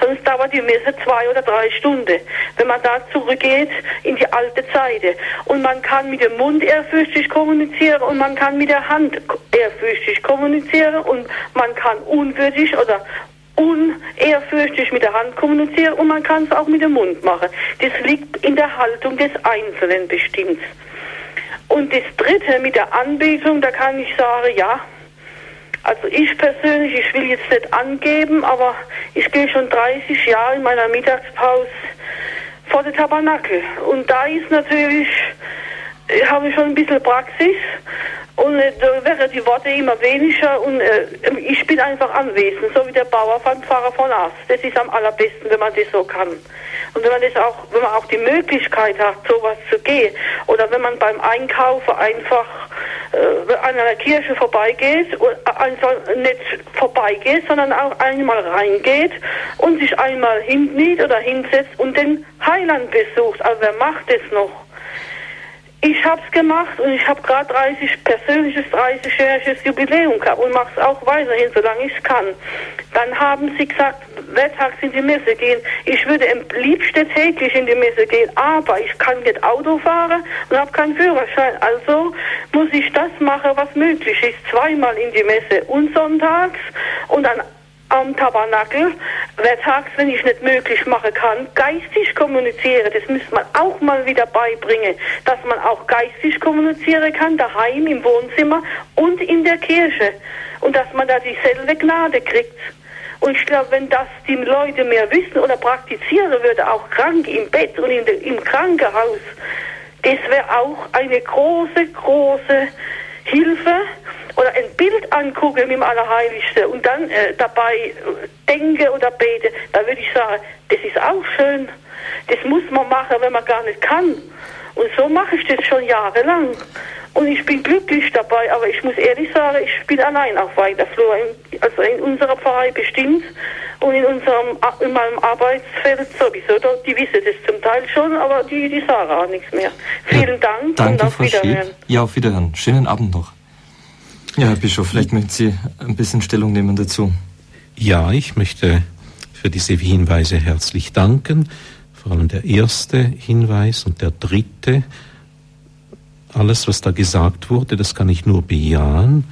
Sonst dauert die Messe zwei oder drei Stunden. Wenn man da zurückgeht in die alte Zeit. Und man kann mit dem Mund ehrfürchtig kommunizieren und man kann mit der Hand ehrfürchtig kommunizieren und man kann unwürdig oder unehrfürchtig mit der Hand kommunizieren und man kann es auch mit dem Mund machen. Das liegt in der Haltung des Einzelnen bestimmt. Und das Dritte mit der Anbetung, da kann ich sagen, ja, also ich persönlich, ich will jetzt nicht angeben, aber ich gehe schon 30 Jahre in meiner Mittagspause vor der Tabernakel. Und da ist natürlich, habe ich schon ein bisschen Praxis und äh, da wären die Worte immer weniger und äh, ich bin einfach anwesend, so wie der Bauer vom Pfarrer von Ast. Das ist am allerbesten, wenn man das so kann. Und wenn man das auch, wenn man auch die Möglichkeit hat, sowas zu gehen, oder wenn man beim Einkaufen einfach äh, an einer Kirche vorbeigeht, einfach nicht vorbeigeht, sondern auch einmal reingeht und sich einmal hinkniet oder hinsetzt und den Heiland besucht. Also wer macht das noch? Ich habe es gemacht und ich habe gerade 30 persönliches 30-jähriges Jubiläum gehabt und mache es auch weiterhin, solange ich kann. Dann haben sie gesagt, wertags in die Messe gehen. Ich würde am liebsten täglich in die Messe gehen, aber ich kann nicht Auto fahren und habe keinen Führerschein. Also muss ich das machen, was möglich ist. Zweimal in die Messe und sonntags und dann am Tabernakel, wertags, wenn ich nicht möglich machen kann, geistig kommunizieren. Das müsste man auch mal wieder beibringen, dass man auch geistig kommunizieren kann, daheim, im Wohnzimmer und in der Kirche. Und dass man da dieselbe Gnade kriegt. Und ich glaube, wenn das die Leute mehr wissen oder praktizieren würde, auch krank im Bett und de, im Krankenhaus, das wäre auch eine große, große Hilfe oder ein Bild angucke mit dem Allerheiligsten und dann äh, dabei äh, denke oder bete, da würde ich sagen, das ist auch schön. Das muss man machen, wenn man gar nicht kann. Und so mache ich das schon jahrelang. Und ich bin glücklich dabei, aber ich muss ehrlich sagen, ich bin allein auf weiter Flur. Also in unserer Pfarrei bestimmt und in unserem in meinem Arbeitsfeld sowieso. Die wissen das zum Teil schon, aber die, die sagen auch nichts mehr. Vielen ja, Dank danke, und auf Frau Wiederhören. Schied. Ja, auf Wiederhören. Schönen Abend noch. Ja, Herr Bischof, vielleicht möchten Sie ein bisschen Stellung nehmen dazu. Ja, ich möchte für diese Hinweise herzlich danken. Vor allem der erste Hinweis und der dritte. Alles, was da gesagt wurde, das kann ich nur bejahen.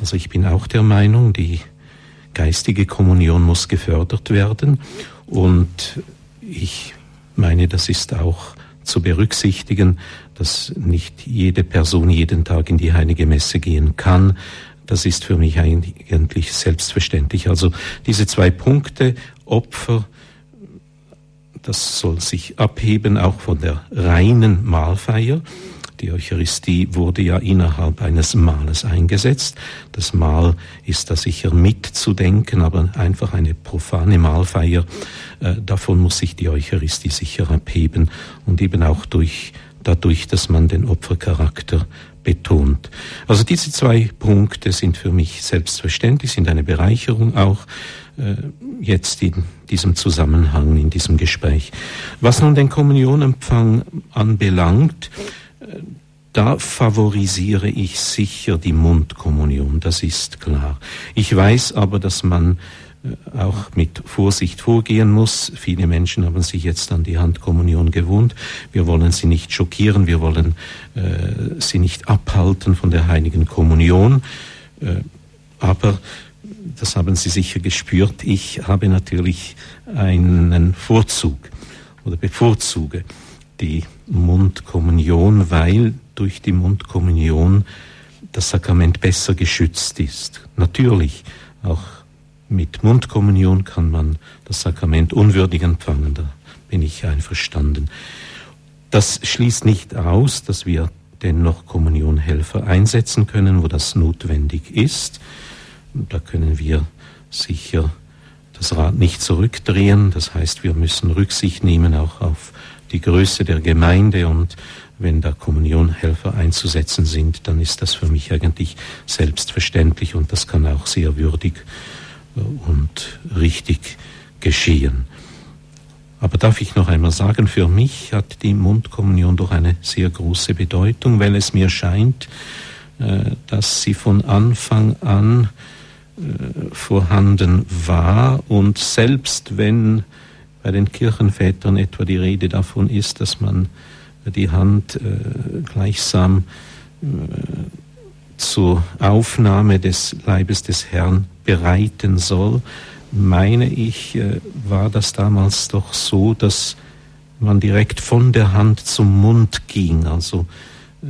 Also ich bin auch der Meinung, die geistige Kommunion muss gefördert werden. Und ich meine, das ist auch zu berücksichtigen, dass nicht jede Person jeden Tag in die heilige Messe gehen kann. Das ist für mich eigentlich selbstverständlich. Also diese zwei Punkte, Opfer, das soll sich abheben auch von der reinen Mahlfeier. Die Eucharistie wurde ja innerhalb eines Mahles eingesetzt. Das Mahl ist da sicher mitzudenken, aber einfach eine profane Mahlfeier, äh, davon muss sich die Eucharistie sicher abheben und eben auch durch dadurch, dass man den Opfercharakter betont. Also diese zwei Punkte sind für mich selbstverständlich, sind eine Bereicherung auch äh, jetzt in diesem Zusammenhang, in diesem Gespräch. Was nun den Kommunionempfang anbelangt, da favorisiere ich sicher die Mundkommunion, das ist klar. Ich weiß aber, dass man äh, auch mit Vorsicht vorgehen muss. Viele Menschen haben sich jetzt an die Handkommunion gewohnt. Wir wollen sie nicht schockieren, wir wollen äh, sie nicht abhalten von der heiligen Kommunion. Äh, aber das haben Sie sicher gespürt. Ich habe natürlich einen Vorzug oder bevorzuge die Mundkommunion, weil durch die Mundkommunion das Sakrament besser geschützt ist. Natürlich, auch mit Mundkommunion kann man das Sakrament unwürdig empfangen, da bin ich einverstanden. Das schließt nicht aus, dass wir dennoch Kommunionhelfer einsetzen können, wo das notwendig ist. Da können wir sicher das Rad nicht zurückdrehen. Das heißt, wir müssen Rücksicht nehmen auch auf die Größe der Gemeinde und wenn da Kommunionhelfer einzusetzen sind, dann ist das für mich eigentlich selbstverständlich und das kann auch sehr würdig äh, und richtig geschehen. Aber darf ich noch einmal sagen, für mich hat die Mundkommunion doch eine sehr große Bedeutung, weil es mir scheint, äh, dass sie von Anfang an äh, vorhanden war und selbst wenn bei den Kirchenvätern etwa die Rede davon ist, dass man die Hand äh, gleichsam zur Aufnahme des Leibes des Herrn bereiten soll, meine ich, äh, war das damals doch so, dass man direkt von der Hand zum Mund ging. Also äh,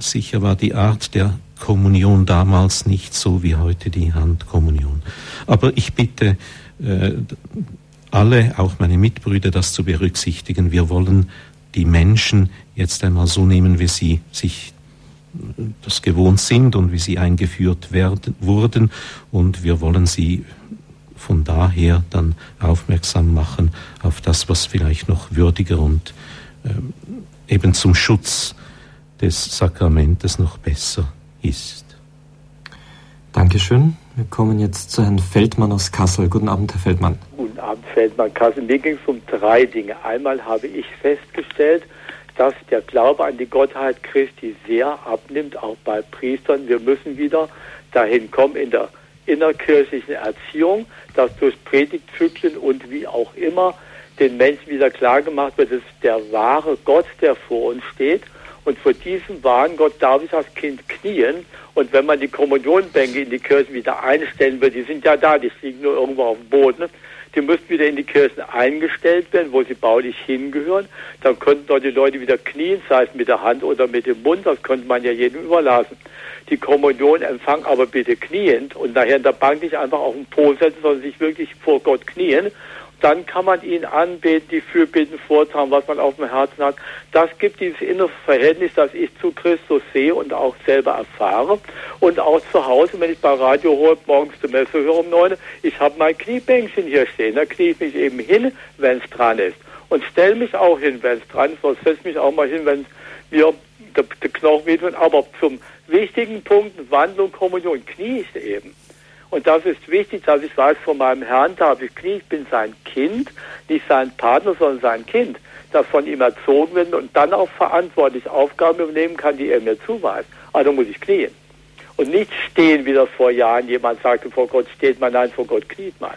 sicher war die Art der Kommunion damals nicht so wie heute die Handkommunion. Aber ich bitte äh, alle, auch meine Mitbrüder, das zu berücksichtigen. Wir wollen die Menschen jetzt einmal so nehmen, wie sie sich das gewohnt sind und wie sie eingeführt werden, wurden. Und wir wollen sie von daher dann aufmerksam machen auf das, was vielleicht noch würdiger und äh, eben zum Schutz des Sakramentes noch besser ist. Dankeschön. Wir kommen jetzt zu Herrn Feldmann aus Kassel. Guten Abend, Herr Feldmann. Guten Abend, Feldmann Kassel. Mir ging es um drei Dinge. Einmal habe ich festgestellt, dass der Glaube an die Gottheit Christi sehr abnimmt, auch bei Priestern. Wir müssen wieder dahin kommen in der innerkirchlichen Erziehung, dass durch Predigtzyklen und wie auch immer den Menschen wieder klargemacht wird, es ist der wahre Gott, der vor uns steht. Und vor diesem wahren Gott darf ich als Kind knien. Und wenn man die Kommunionbänke in die Kirchen wieder einstellen wird, die sind ja da, die liegen nur irgendwo auf dem Boden, die müssten wieder in die Kirchen eingestellt werden, wo sie baulich hingehören. Dann könnten dort die Leute wieder knien, sei es mit der Hand oder mit dem Mund, das könnte man ja jedem überlassen die Kommunion empfangen, aber bitte kniend und nachher in der Bank nicht einfach auf den Po setzen, sondern sich wirklich vor Gott knien. Dann kann man ihn anbeten, die Fürbitten vortragen, was man auf dem Herzen hat. Das gibt dieses innere Verhältnis, das ich zu Christus sehe und auch selber erfahre. Und auch zu Hause, wenn ich bei Radio Hohe morgens zur Messe höre um neun, ich habe mein Kniebänkchen hier stehen. Da knie ich mich eben hin, wenn es dran ist. Und stelle mich auch hin, wenn es dran ist. Oder setze mich auch mal hin, wenn mir der, der Knochen wehtut. Aber zum wichtigen Punkten Wandlung, Kommunion, Knie ist eben. Und das ist wichtig, dass ich weiß, von meinem Herrn darf ich Knie, ich bin sein Kind, nicht sein Partner, sondern sein Kind, das von ihm erzogen wird und dann auch verantwortlich Aufgaben übernehmen kann, die er mir zuweist. Also muss ich knien. Und nicht stehen, wie das vor Jahren jemand sagte, vor Gott steht man, nein, vor Gott kniet man.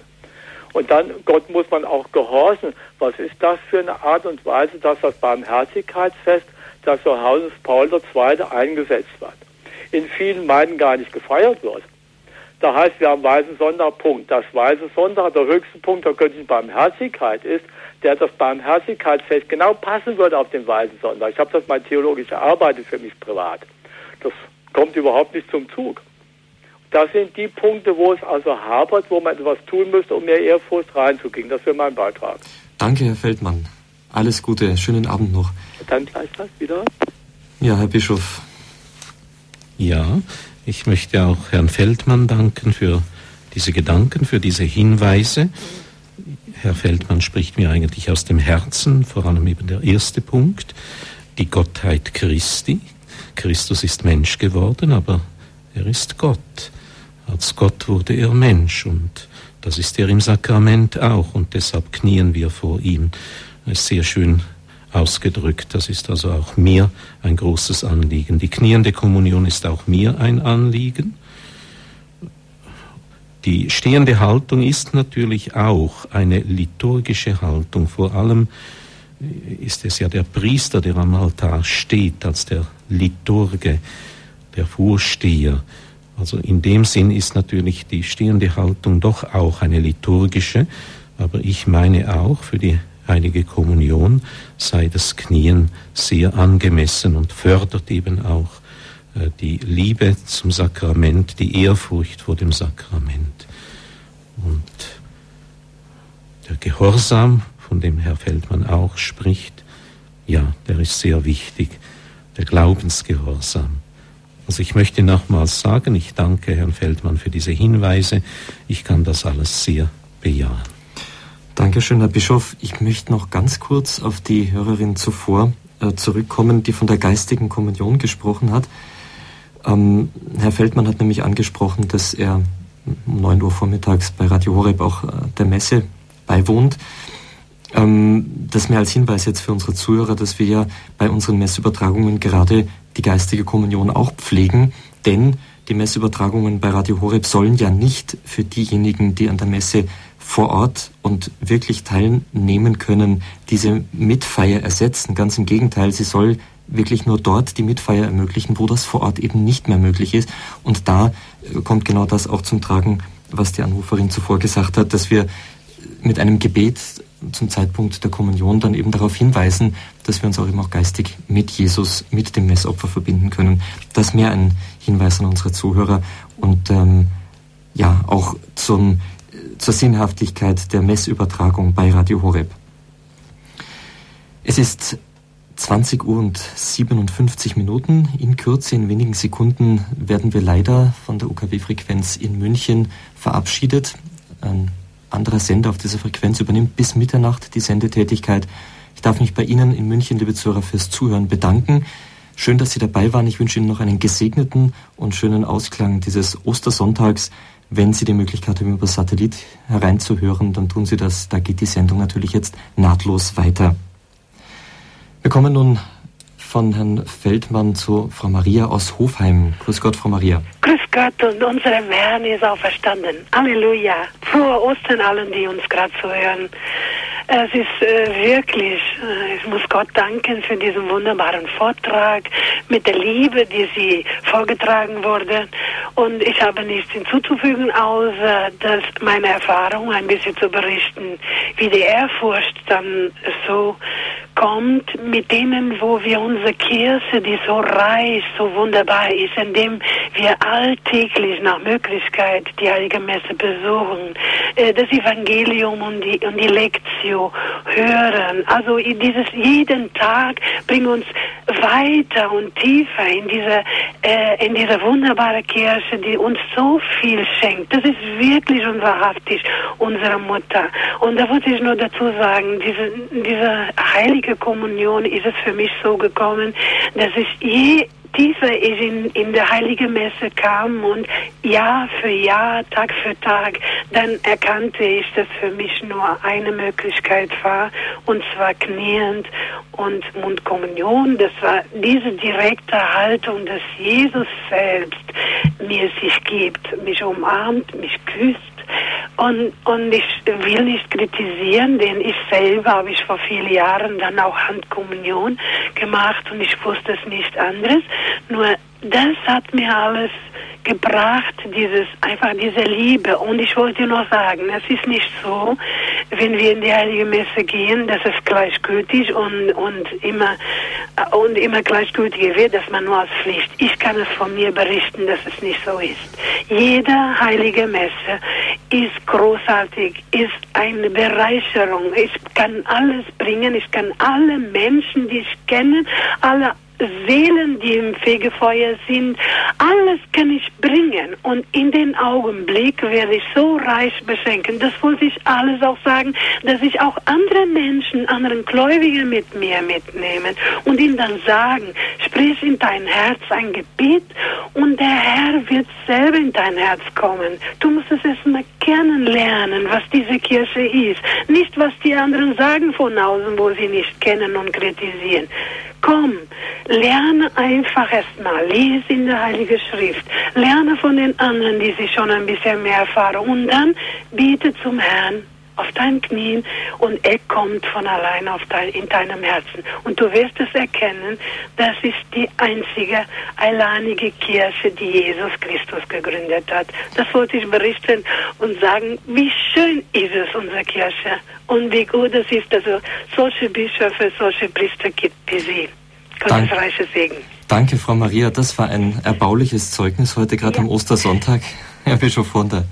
Und dann, Gott muss man auch gehorchen. Was ist das für eine Art und Weise, dass das Barmherzigkeitsfest, das Johannes Paul II. eingesetzt wird? in vielen Gemeinden gar nicht gefeiert wird. Da heißt, wir haben Weißen Sonntag, Punkt. Das Weiße Sonntag, der höchste Punkt der göttlichen Barmherzigkeit ist, der das Barmherzigkeitsfest genau passen würde auf den Weißen Sonntag. Ich habe das mal theologisch erarbeitet für mich privat. Das kommt überhaupt nicht zum Zug. Das sind die Punkte, wo es also hapert, wo man etwas tun müsste, um mehr Ehrfurcht reinzukriegen. Das wäre mein Beitrag. Danke, Herr Feldmann. Alles Gute, schönen Abend noch. Dann gleichfalls wieder. Ja, Herr Bischof, ja, ich möchte auch Herrn Feldmann danken für diese Gedanken, für diese Hinweise. Herr Feldmann spricht mir eigentlich aus dem Herzen, vor allem eben der erste Punkt, die Gottheit Christi. Christus ist Mensch geworden, aber er ist Gott. Als Gott wurde er Mensch und das ist er im Sakrament auch und deshalb knien wir vor ihm. Es ist sehr schön ausgedrückt. Das ist also auch mir ein großes Anliegen. Die kniende Kommunion ist auch mir ein Anliegen. Die stehende Haltung ist natürlich auch eine liturgische Haltung. Vor allem ist es ja der Priester, der am Altar steht, als der Liturge, der Vorsteher. Also in dem Sinn ist natürlich die stehende Haltung doch auch eine liturgische, aber ich meine auch für die heilige Kommunion sei das Knien sehr angemessen und fördert eben auch äh, die Liebe zum Sakrament, die Ehrfurcht vor dem Sakrament. Und der Gehorsam, von dem Herr Feldmann auch spricht, ja, der ist sehr wichtig, der Glaubensgehorsam. Also ich möchte nochmals sagen, ich danke Herrn Feldmann für diese Hinweise. Ich kann das alles sehr bejahen. Dankeschön, Herr Bischof. Ich möchte noch ganz kurz auf die Hörerin zuvor äh, zurückkommen, die von der geistigen Kommunion gesprochen hat. Ähm, Herr Feldmann hat nämlich angesprochen, dass er um 9 Uhr vormittags bei Radio Horeb auch äh, der Messe beiwohnt. Ähm, das mehr als Hinweis jetzt für unsere Zuhörer, dass wir ja bei unseren Messübertragungen gerade die geistige Kommunion auch pflegen, denn die Messübertragungen bei Radio Horeb sollen ja nicht für diejenigen, die an der Messe vor Ort und wirklich teilnehmen können, diese Mitfeier ersetzen. Ganz im Gegenteil, sie soll wirklich nur dort die Mitfeier ermöglichen, wo das vor Ort eben nicht mehr möglich ist. Und da äh, kommt genau das auch zum Tragen, was die Anruferin zuvor gesagt hat, dass wir mit einem Gebet zum Zeitpunkt der Kommunion dann eben darauf hinweisen, dass wir uns auch eben auch geistig mit Jesus, mit dem Messopfer verbinden können. Das mehr ein Hinweis an unsere Zuhörer und ähm, ja auch zum, zur Sinnhaftigkeit der Messübertragung bei Radio Horeb. Es ist 20 Uhr und 57 Minuten. In Kürze, in wenigen Sekunden werden wir leider von der UKW-Frequenz in München verabschiedet. Ein anderer Sender auf dieser Frequenz übernimmt bis Mitternacht die Sendetätigkeit. Ich darf mich bei Ihnen in München, liebe Zuhörer, fürs Zuhören bedanken. Schön, dass Sie dabei waren. Ich wünsche Ihnen noch einen gesegneten und schönen Ausklang dieses Ostersonntags. Wenn Sie die Möglichkeit haben, über Satellit hereinzuhören, dann tun Sie das. Da geht die Sendung natürlich jetzt nahtlos weiter. Wir kommen nun von Herrn Feldmann zu Frau Maria aus Hofheim. Grüß Gott, Frau Maria. Grüß Gott und unser Herrn ist auferstanden. Halleluja. Frohe Ostern allen, die uns gerade zuhören. Es ist äh, wirklich, äh, ich muss Gott danken für diesen wunderbaren Vortrag mit der Liebe, die sie vorgetragen wurde. Und ich habe nichts hinzuzufügen, außer dass meine Erfahrung ein bisschen zu berichten, wie die Ehrfurcht dann so kommt mit denen, wo wir unsere Kirche, die so reich, so wunderbar ist, indem wir alltäglich nach Möglichkeit die Heilige Messe besuchen, äh, das Evangelium und die, und die Lektio hören. Also dieses jeden Tag bringt uns weiter und tiefer in diese, äh, in diese wunderbare Kirche, die uns so viel schenkt. Das ist wirklich und wahrhaftig unsere Mutter. Und da wollte ich nur dazu sagen, diese, diese heilige Kommunion ist es für mich so gekommen, dass ich je tiefer ich in, in der Heiligen Messe kam und Jahr für Jahr, Tag für Tag, dann erkannte ich, dass für mich nur eine Möglichkeit war, und zwar kniend und Mundkommunion. Das war diese direkte Haltung, dass Jesus selbst mir sich gibt, mich umarmt, mich küsst und, und ich will nicht kritisieren, denn ich selber habe ich vor vielen Jahren dann auch Handkommunion gemacht und ich wusste es nicht anderes. Nur das hat mir alles gebracht, dieses, einfach diese Liebe. Und ich wollte noch sagen, es ist nicht so, wenn wir in die Heilige Messe gehen, dass es gleichgültig und, und immer, und immer gleichgültig wird, dass man nur als Pflicht. Ich kann es von mir berichten, dass es nicht so ist. Jede Heilige Messe ist großartig, ist eine Bereicherung. Ich kann alles bringen, ich kann alle Menschen, die ich kenne, alle Seelen, die im Fegefeuer sind, alles kann ich bringen. Und in den Augenblick werde ich so reich beschenken. Das wollte ich alles auch sagen, dass ich auch andere Menschen, anderen Gläubigen mit mir mitnehmen und ihnen dann sagen, sprich in dein Herz ein Gebet und der Herr wird selber in dein Herz kommen. Du musst es erstmal kennenlernen, was diese Kirche ist. Nicht, was die anderen sagen von außen, wo sie nicht kennen und kritisieren. Komm, lerne einfach erstmal, lese in der Heiligen Schrift, lerne von den anderen, die sie schon ein bisschen mehr erfahren. Und dann biete zum Herrn auf deinen Knien und er kommt von allein auf dein, in deinem Herzen. Und du wirst es erkennen, das ist die einzige alleinige Kirche, die Jesus Christus gegründet hat. Das wollte ich berichten und sagen, wie schön ist es, unsere Kirche und wie gut es ist, dass es solche Bischöfe, solche Priester gibt wie sie. Gottes reiche Segen. Danke, Frau Maria. Das war ein erbauliches Zeugnis heute, gerade ja. am Ostersonntag. Herr Bischof Wunder.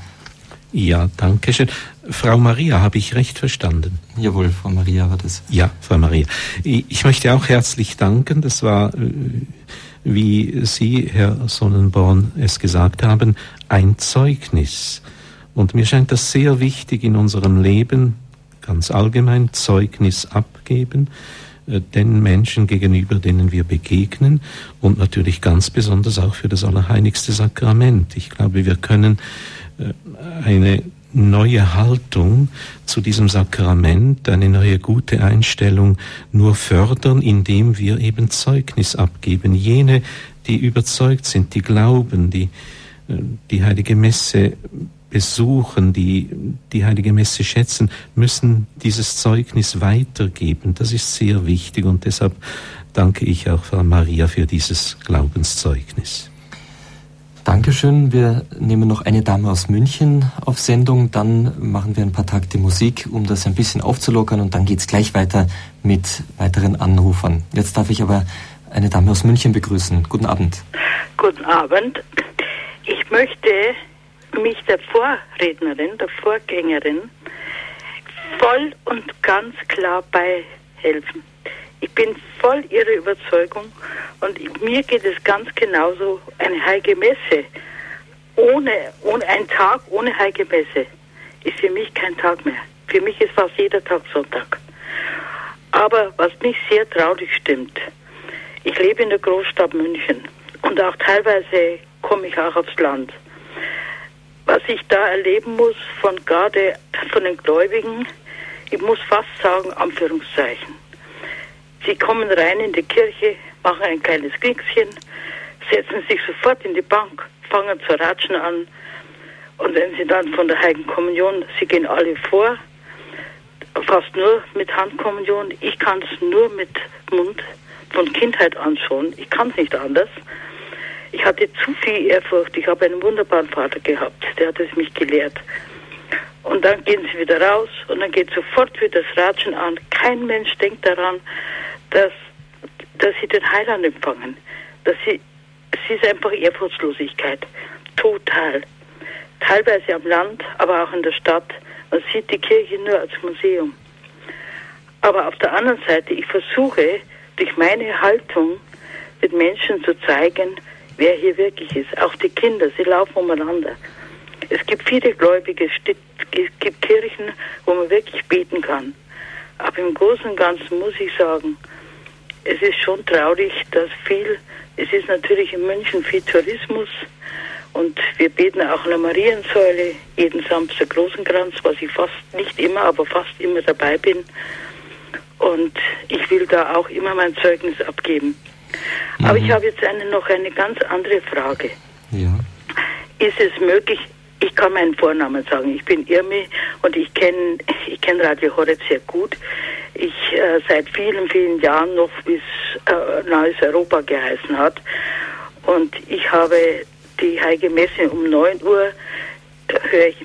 Ja, danke schön. Frau Maria, habe ich recht verstanden? Jawohl, Frau Maria war das. Ja, Frau Maria. Ich möchte auch herzlich danken. Das war, äh, wie Sie, Herr Sonnenborn, es gesagt haben, ein Zeugnis. Und mir scheint das sehr wichtig in unserem Leben, ganz allgemein Zeugnis abgeben, äh, den Menschen gegenüber, denen wir begegnen und natürlich ganz besonders auch für das Allerheiligste Sakrament. Ich glaube, wir können äh, eine neue Haltung zu diesem Sakrament, eine neue gute Einstellung nur fördern, indem wir eben Zeugnis abgeben. Jene, die überzeugt sind, die glauben, die äh, die heilige Messe besuchen, die die heilige Messe schätzen, müssen dieses Zeugnis weitergeben. Das ist sehr wichtig und deshalb danke ich auch Frau Maria für dieses Glaubenszeugnis. Dankeschön. Wir nehmen noch eine Dame aus München auf Sendung. Dann machen wir ein paar Takte Musik, um das ein bisschen aufzulockern. Und dann geht es gleich weiter mit weiteren Anrufern. Jetzt darf ich aber eine Dame aus München begrüßen. Guten Abend. Guten Abend. Ich möchte mich der Vorrednerin, der Vorgängerin voll und ganz klar beihelfen. Ich bin voll ihrer Überzeugung und mir geht es ganz genauso. Eine heilige Messe ohne, ohne ein Tag ohne heilige Messe ist für mich kein Tag mehr. Für mich ist fast jeder Tag Sonntag. Aber was mich sehr traurig stimmt, ich lebe in der Großstadt München und auch teilweise komme ich auch aufs Land was ich da erleben muss von gerade von den Gläubigen, ich muss fast sagen, Anführungszeichen. Sie kommen rein in die Kirche, machen ein kleines Kriegschen, setzen sich sofort in die Bank, fangen zu ratschen an. Und wenn sie dann von der Heiligen Kommunion, sie gehen alle vor, fast nur mit Handkommunion. Ich kann es nur mit Mund von Kindheit an schon. Ich kann es nicht anders. Ich hatte zu viel Ehrfurcht. Ich habe einen wunderbaren Vater gehabt, der hat es mich gelehrt. Und dann gehen sie wieder raus und dann geht sofort wieder das Ratschen an. Kein Mensch denkt daran, dass, dass sie den Heiland empfangen. Dass sie, es ist einfach Ehrfurchtslosigkeit. Total. Teilweise am Land, aber auch in der Stadt. Man sieht die Kirche nur als Museum. Aber auf der anderen Seite, ich versuche durch meine Haltung den Menschen zu zeigen, wer hier wirklich ist. Auch die Kinder, sie laufen umeinander. Es gibt viele Gläubige, es gibt Kirchen, wo man wirklich beten kann. Aber im Großen und Ganzen muss ich sagen, es ist schon traurig, dass viel, es ist natürlich in München viel Tourismus und wir beten auch an der Mariensäule jeden Samstag Rosenkranz, was ich fast nicht immer, aber fast immer dabei bin. Und ich will da auch immer mein Zeugnis abgeben. Aber ich mhm. habe jetzt eine, noch eine ganz andere Frage. Ja. Ist es möglich, ich kann meinen Vornamen sagen, ich bin Irmi und ich kenne ich kenn Radio Horeb sehr gut. Ich äh, seit vielen, vielen Jahren noch bis äh, Neues Europa geheißen hat. Und ich habe die Heilige Messe um 9 Uhr, äh, ich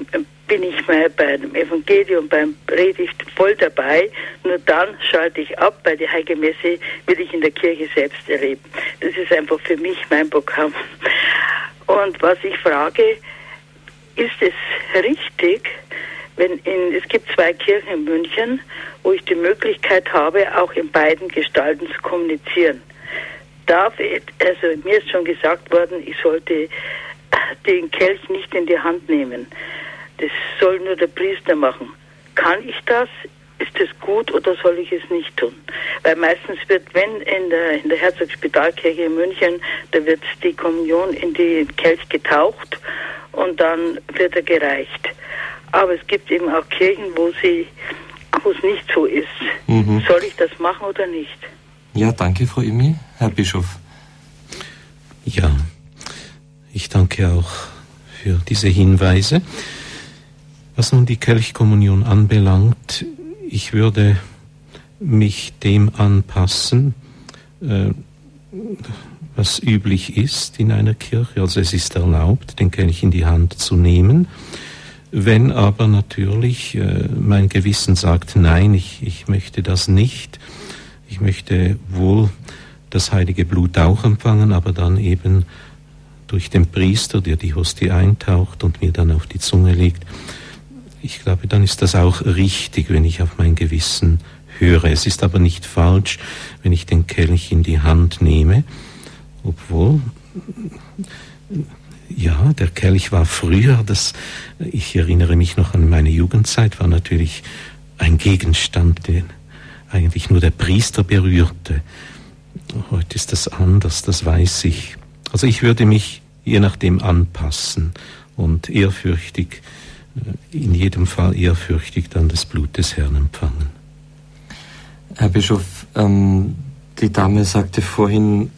bin ich mal bei dem Evangelium, beim Predigt voll dabei. Nur dann schalte ich ab. Bei der Heilige Messe will ich in der Kirche selbst erleben. Das ist einfach für mich mein Programm. Und was ich frage, ist es richtig, wenn in, es gibt zwei Kirchen in München, wo ich die Möglichkeit habe, auch in beiden Gestalten zu kommunizieren. Darf ich, also mir ist schon gesagt worden, ich sollte den Kelch nicht in die Hand nehmen. Das soll nur der Priester machen. Kann ich das? Ist das gut oder soll ich es nicht tun? Weil meistens wird, wenn in der, in der Herzogspitalkirche in München, da wird die Kommunion in die Kelch getaucht und dann wird er gereicht. Aber es gibt eben auch Kirchen, wo sie, wo es nicht so ist. Mhm. Soll ich das machen oder nicht? Ja, danke, Frau Imi. Herr Bischof. Ja, ich danke auch für diese Hinweise. Was nun die Kelchkommunion anbelangt, ich würde mich dem anpassen, äh, was üblich ist in einer Kirche. Also es ist erlaubt, den Kelch in die Hand zu nehmen. Wenn aber natürlich äh, mein Gewissen sagt, nein, ich, ich möchte das nicht, ich möchte wohl das heilige Blut auch empfangen, aber dann eben durch den Priester, der die Hostie eintaucht und mir dann auf die Zunge legt. Ich glaube, dann ist das auch richtig, wenn ich auf mein Gewissen höre. Es ist aber nicht falsch, wenn ich den Kelch in die Hand nehme, obwohl ja, der Kelch war früher, das, ich erinnere mich noch an meine Jugendzeit, war natürlich ein Gegenstand, den eigentlich nur der Priester berührte. Heute ist das anders, das weiß ich. Also ich würde mich je nachdem anpassen und ehrfürchtig, in jedem Fall ehrfürchtig dann das Blut des Herrn empfangen. Herr Bischof, ähm, die Dame sagte vorhin,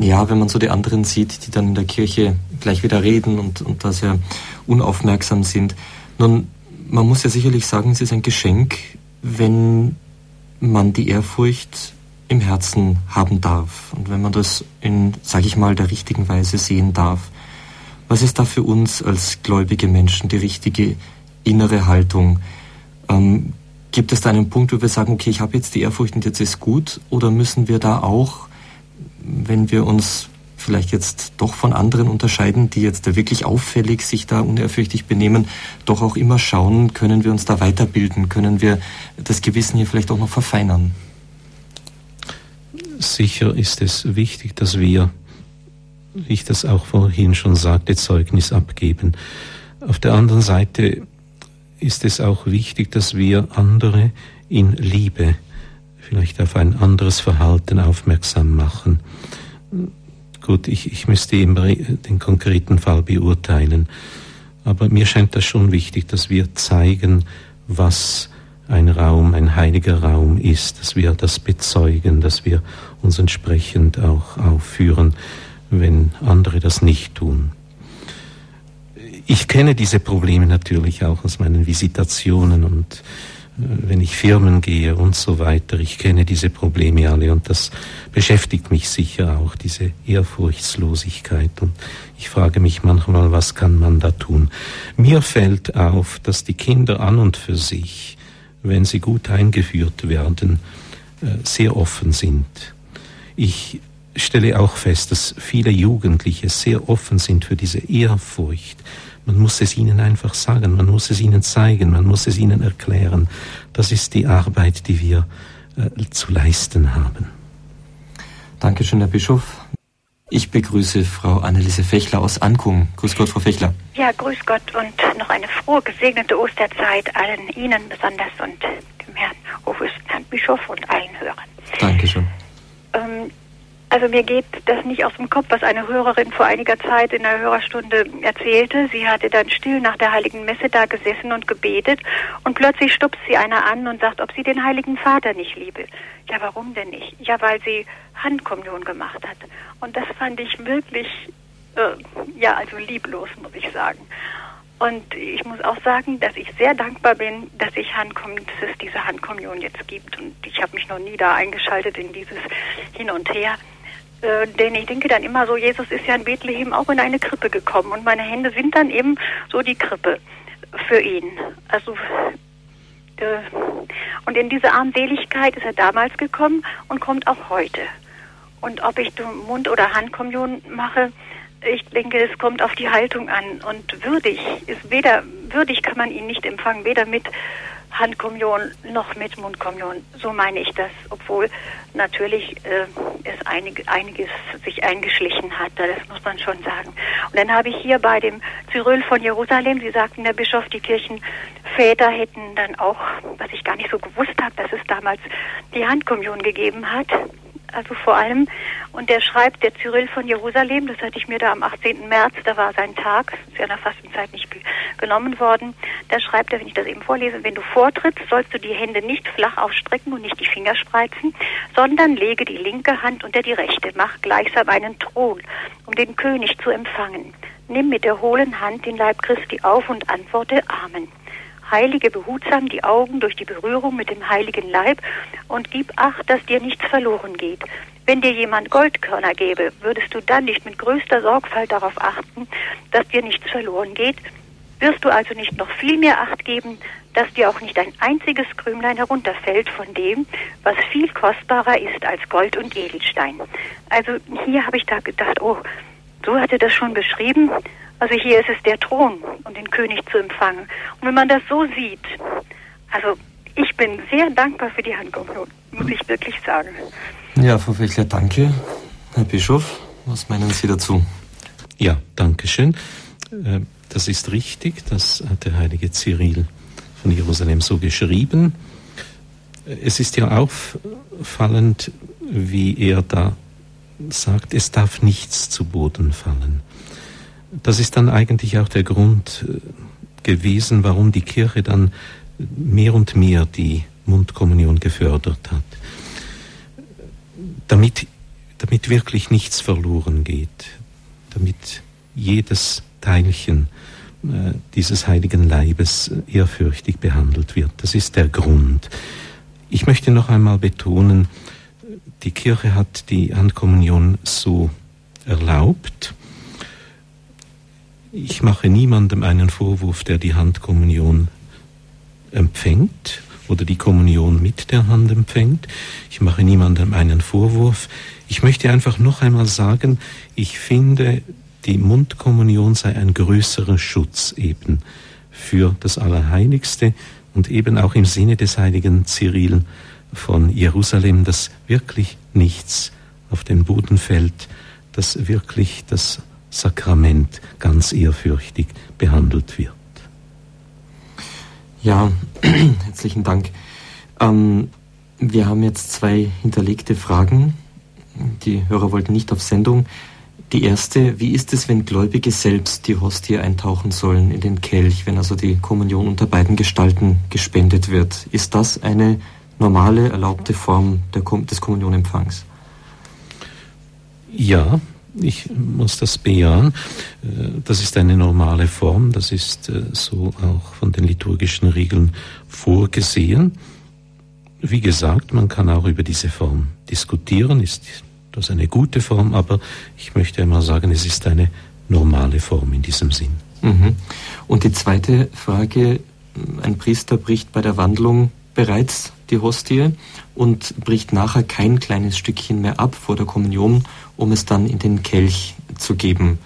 ja, wenn man so die anderen sieht, die dann in der Kirche gleich wieder reden und, und da sehr unaufmerksam sind. Nun, man muss ja sicherlich sagen, es ist ein Geschenk, wenn man die Ehrfurcht im Herzen haben darf und wenn man das in, sage ich mal, der richtigen Weise sehen darf. Was ist da für uns als gläubige Menschen die richtige innere Haltung? Ähm, gibt es da einen Punkt, wo wir sagen, okay, ich habe jetzt die Ehrfurcht und jetzt ist gut? Oder müssen wir da auch, wenn wir uns vielleicht jetzt doch von anderen unterscheiden, die jetzt wirklich auffällig sich da unehrfürchtig benehmen, doch auch immer schauen, können wir uns da weiterbilden, können wir das Gewissen hier vielleicht auch noch verfeinern? Sicher ist es wichtig, dass wir, ich das auch vorhin schon sagte, Zeugnis abgeben. Auf der anderen Seite ist es auch wichtig, dass wir andere in Liebe vielleicht auf ein anderes Verhalten aufmerksam machen. Gut, ich, ich müsste immer den konkreten Fall beurteilen, aber mir scheint das schon wichtig, dass wir zeigen, was ein Raum, ein heiliger Raum ist, dass wir das bezeugen, dass wir uns entsprechend auch aufführen, wenn andere das nicht tun. Ich kenne diese Probleme natürlich auch aus meinen Visitationen und wenn ich Firmen gehe und so weiter. Ich kenne diese Probleme alle und das beschäftigt mich sicher auch, diese Ehrfurchtslosigkeit. Und ich frage mich manchmal, was kann man da tun? Mir fällt auf, dass die Kinder an und für sich, wenn sie gut eingeführt werden, äh, sehr offen sind. Ich stelle auch fest, dass viele Jugendliche sehr offen sind für diese Ehrfurcht, man muss es ihnen einfach sagen, man muss es ihnen zeigen, man muss es ihnen erklären. Das ist die Arbeit, die wir äh, zu leisten haben. Dankeschön, Herr Bischof. Ich begrüße Frau Anneliese Fechler aus Ankung. Grüß Gott, Frau Fechler. Ja, grüß Gott und noch eine frohe, gesegnete Osterzeit allen Ihnen besonders und dem Herrn Hofischen Herrn Bischof und allen Hörern. Dankeschön. Ähm, also mir geht das nicht aus dem Kopf, was eine Hörerin vor einiger Zeit in der Hörerstunde erzählte. Sie hatte dann still nach der Heiligen Messe da gesessen und gebetet und plötzlich stupst sie einer an und sagt, ob sie den Heiligen Vater nicht liebe. Ja, warum denn nicht? Ja, weil sie Handkommunion gemacht hat. Und das fand ich wirklich, äh, ja, also lieblos, muss ich sagen. Und ich muss auch sagen, dass ich sehr dankbar bin, dass ich Handkommunion, dass es diese Handkommunion jetzt gibt. Und ich habe mich noch nie da eingeschaltet in dieses Hin und Her. Äh, denn ich denke dann immer so, Jesus ist ja in Bethlehem auch in eine Krippe gekommen und meine Hände sind dann eben so die Krippe für ihn. Also äh, und in diese Armseligkeit ist er damals gekommen und kommt auch heute. Und ob ich Mund- oder Handkommunion mache, ich denke, es kommt auf die Haltung an. Und würdig ist weder, würdig kann man ihn nicht empfangen, weder mit Handkommunion noch mit Mundkommunion. So meine ich das, obwohl natürlich äh, es einig, einiges sich eingeschlichen hat, das muss man schon sagen. Und dann habe ich hier bei dem Cyril von Jerusalem, Sie sagten, der Bischof, die Kirchenväter hätten dann auch, was ich gar nicht so gewusst habe, dass es damals die Handkommunion gegeben hat also vor allem. Und der schreibt, der Cyril von Jerusalem, das hatte ich mir da am 18. März, da war sein Tag, ist ja in der Fastenzeit nicht genommen worden, da schreibt er, wenn ich das eben vorlese, wenn du vortrittst, sollst du die Hände nicht flach ausstrecken und nicht die Finger spreizen, sondern lege die linke Hand unter die rechte, mach gleichsam einen Thron, um den König zu empfangen. Nimm mit der hohlen Hand den Leib Christi auf und antworte Amen. Heilige behutsam die Augen durch die Berührung mit dem heiligen Leib und gib acht, dass dir nichts verloren geht. Wenn dir jemand Goldkörner gäbe, würdest du dann nicht mit größter Sorgfalt darauf achten, dass dir nichts verloren geht? Wirst du also nicht noch viel mehr Acht geben, dass dir auch nicht ein einziges Krümlein herunterfällt von dem, was viel kostbarer ist als Gold und Edelstein. Also hier habe ich da gedacht, oh, so hat er das schon beschrieben. Also hier ist es der Thron, um den König zu empfangen. Und wenn man das so sieht, also ich bin sehr dankbar für die Handkommunion, muss ich wirklich sagen. Ja, Frau Fechler, danke. Herr Bischof, was meinen Sie dazu? Ja, danke schön. Äh, das ist richtig, das hat der heilige Cyril von Jerusalem so geschrieben. Es ist ja auffallend, wie er da sagt, es darf nichts zu Boden fallen. Das ist dann eigentlich auch der Grund äh, gewesen, warum die Kirche dann mehr und mehr die Mundkommunion gefördert hat. Damit, damit wirklich nichts verloren geht, damit jedes Teilchen äh, dieses heiligen Leibes ehrfürchtig behandelt wird. Das ist der Grund. Ich möchte noch einmal betonen, die Kirche hat die Handkommunion so erlaubt. Ich mache niemandem einen Vorwurf, der die Handkommunion empfängt oder die Kommunion mit der Hand empfängt. Ich mache niemandem einen Vorwurf. Ich möchte einfach noch einmal sagen, ich finde, die Mundkommunion sei ein größerer Schutz eben für das Allerheiligste und eben auch im Sinne des heiligen Cyril von Jerusalem, dass wirklich nichts auf den Boden fällt, dass wirklich das Sakrament ganz ehrfürchtig behandelt wird. Ja, herzlichen Dank. Ähm, wir haben jetzt zwei hinterlegte Fragen. Die Hörer wollten nicht auf Sendung. Die erste, wie ist es, wenn Gläubige selbst die Hostie eintauchen sollen in den Kelch, wenn also die Kommunion unter beiden Gestalten gespendet wird? Ist das eine normale, erlaubte Form des Kommunionempfangs? Ja, ich muss das bejahen. Äh, das ist eine normale Form, das ist äh, so auch von den liturgischen Regeln vorgesehen. Wie gesagt, man kann auch über diese Form diskutieren, ist das eine gute Form, aber ich möchte einmal sagen, es ist eine normale Form in diesem Sinn. Mhm. Und die zweite Frage, ein Priester bricht bei der Wandlung bereits die Hostie und bricht nachher kein kleines Stückchen mehr ab vor der Kommunion, um es dann in den Kelch zu geben.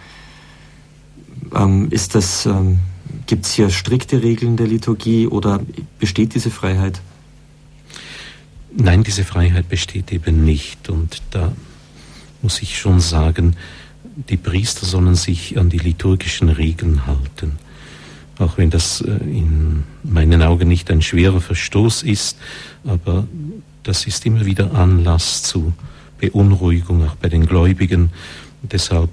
Ähm, ist das, ähm, gibt es hier strikte Regeln der Liturgie oder besteht diese Freiheit? Nein, diese Freiheit besteht eben nicht. Und da muss ich schon sagen, die Priester sollen sich an die liturgischen Regeln halten auch wenn das äh, in meinen Augen nicht ein schwerer Verstoß ist, aber das ist immer wieder Anlass zu Beunruhigung auch bei den Gläubigen. deshalb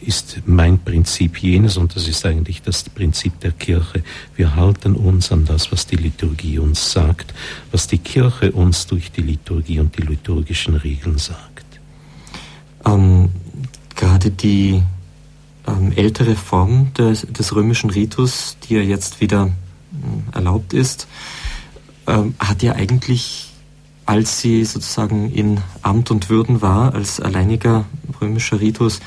ist mein Prinzip jenes, und das ist eigentlich das Prinzip der Kirche. Wir halten uns an das, was die Liturgie uns sagt, was die Kirche uns durch die Liturgie und die liturgischen Regeln sagt. Ähm, gerade die ähm, ältere Form des, des, römischen Ritus, die ja jetzt wieder äh, erlaubt ist, ähm, hat ja eigentlich, als sie sozusagen in Amt und Würden war, als alleiniger römischer Ritus,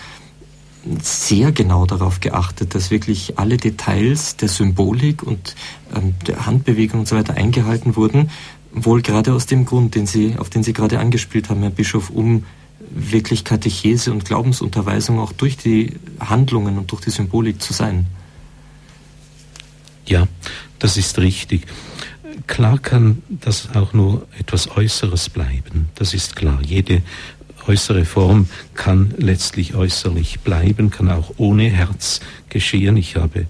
sehr genau darauf geachtet, dass wirklich alle Details der Symbolik und ähm, der Handbewegung und so weiter eingehalten wurden, wohl gerade aus dem Grund, den Sie, auf den Sie gerade angespielt haben, Herr Bischof, um wirklich Katechese und Glaubensunterweisung auch durch die Handlungen und durch die Symbolik zu sein. Ja, das ist richtig. Klar kann das auch nur etwas Äußeres bleiben, das ist klar. Jede äußere Form kann letztlich äußerlich bleiben, kann auch ohne Herz geschehen. Ich habe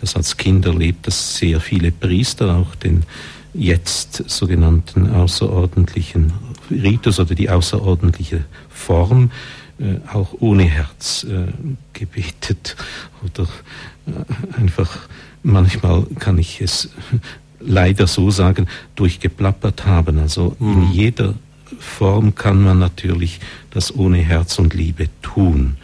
das als Kind erlebt, dass sehr viele Priester auch den jetzt sogenannten außerordentlichen Ritus oder die außerordentliche Form äh, auch ohne Herz äh, gebetet oder äh, einfach manchmal kann ich es leider so sagen, durchgeplappert haben. Also mhm. in jeder Form kann man natürlich das ohne Herz und Liebe tun.